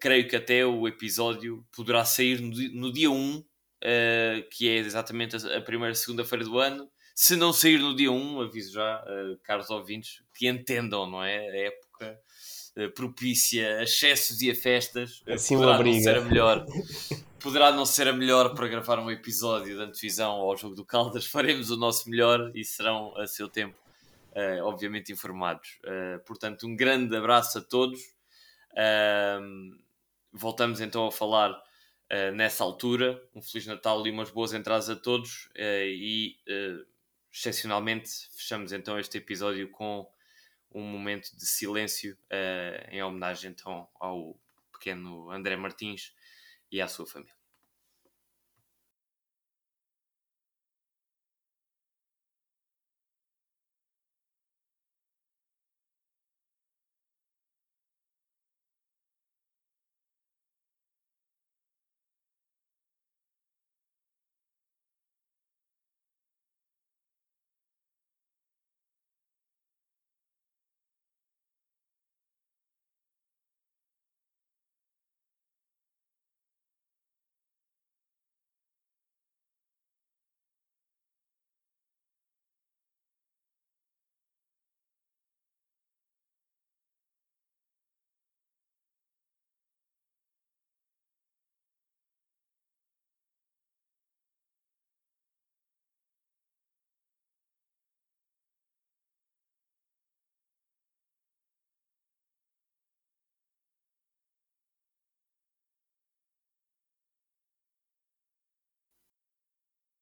creio que até o episódio poderá sair no, no dia 1, que é exatamente a, a primeira segunda-feira do ano, se não sair no dia 1, aviso já, uh, caros ouvintes, que entendam, não é? A época uh, propícia a excessos e a festas. Uh, assim poderá não ser a melhor. [LAUGHS] poderá não ser a melhor para gravar um episódio de antevisão ao jogo do Caldas. [LAUGHS] Faremos o nosso melhor e serão a seu tempo, uh, obviamente, informados. portanto, um grande abraço a todos. voltamos então a falar nessa altura. Um Feliz Natal e umas boas entradas a todos. e excepcionalmente, fechamos então este episódio com um momento de silêncio uh, em homenagem então ao pequeno André Martins e à sua família.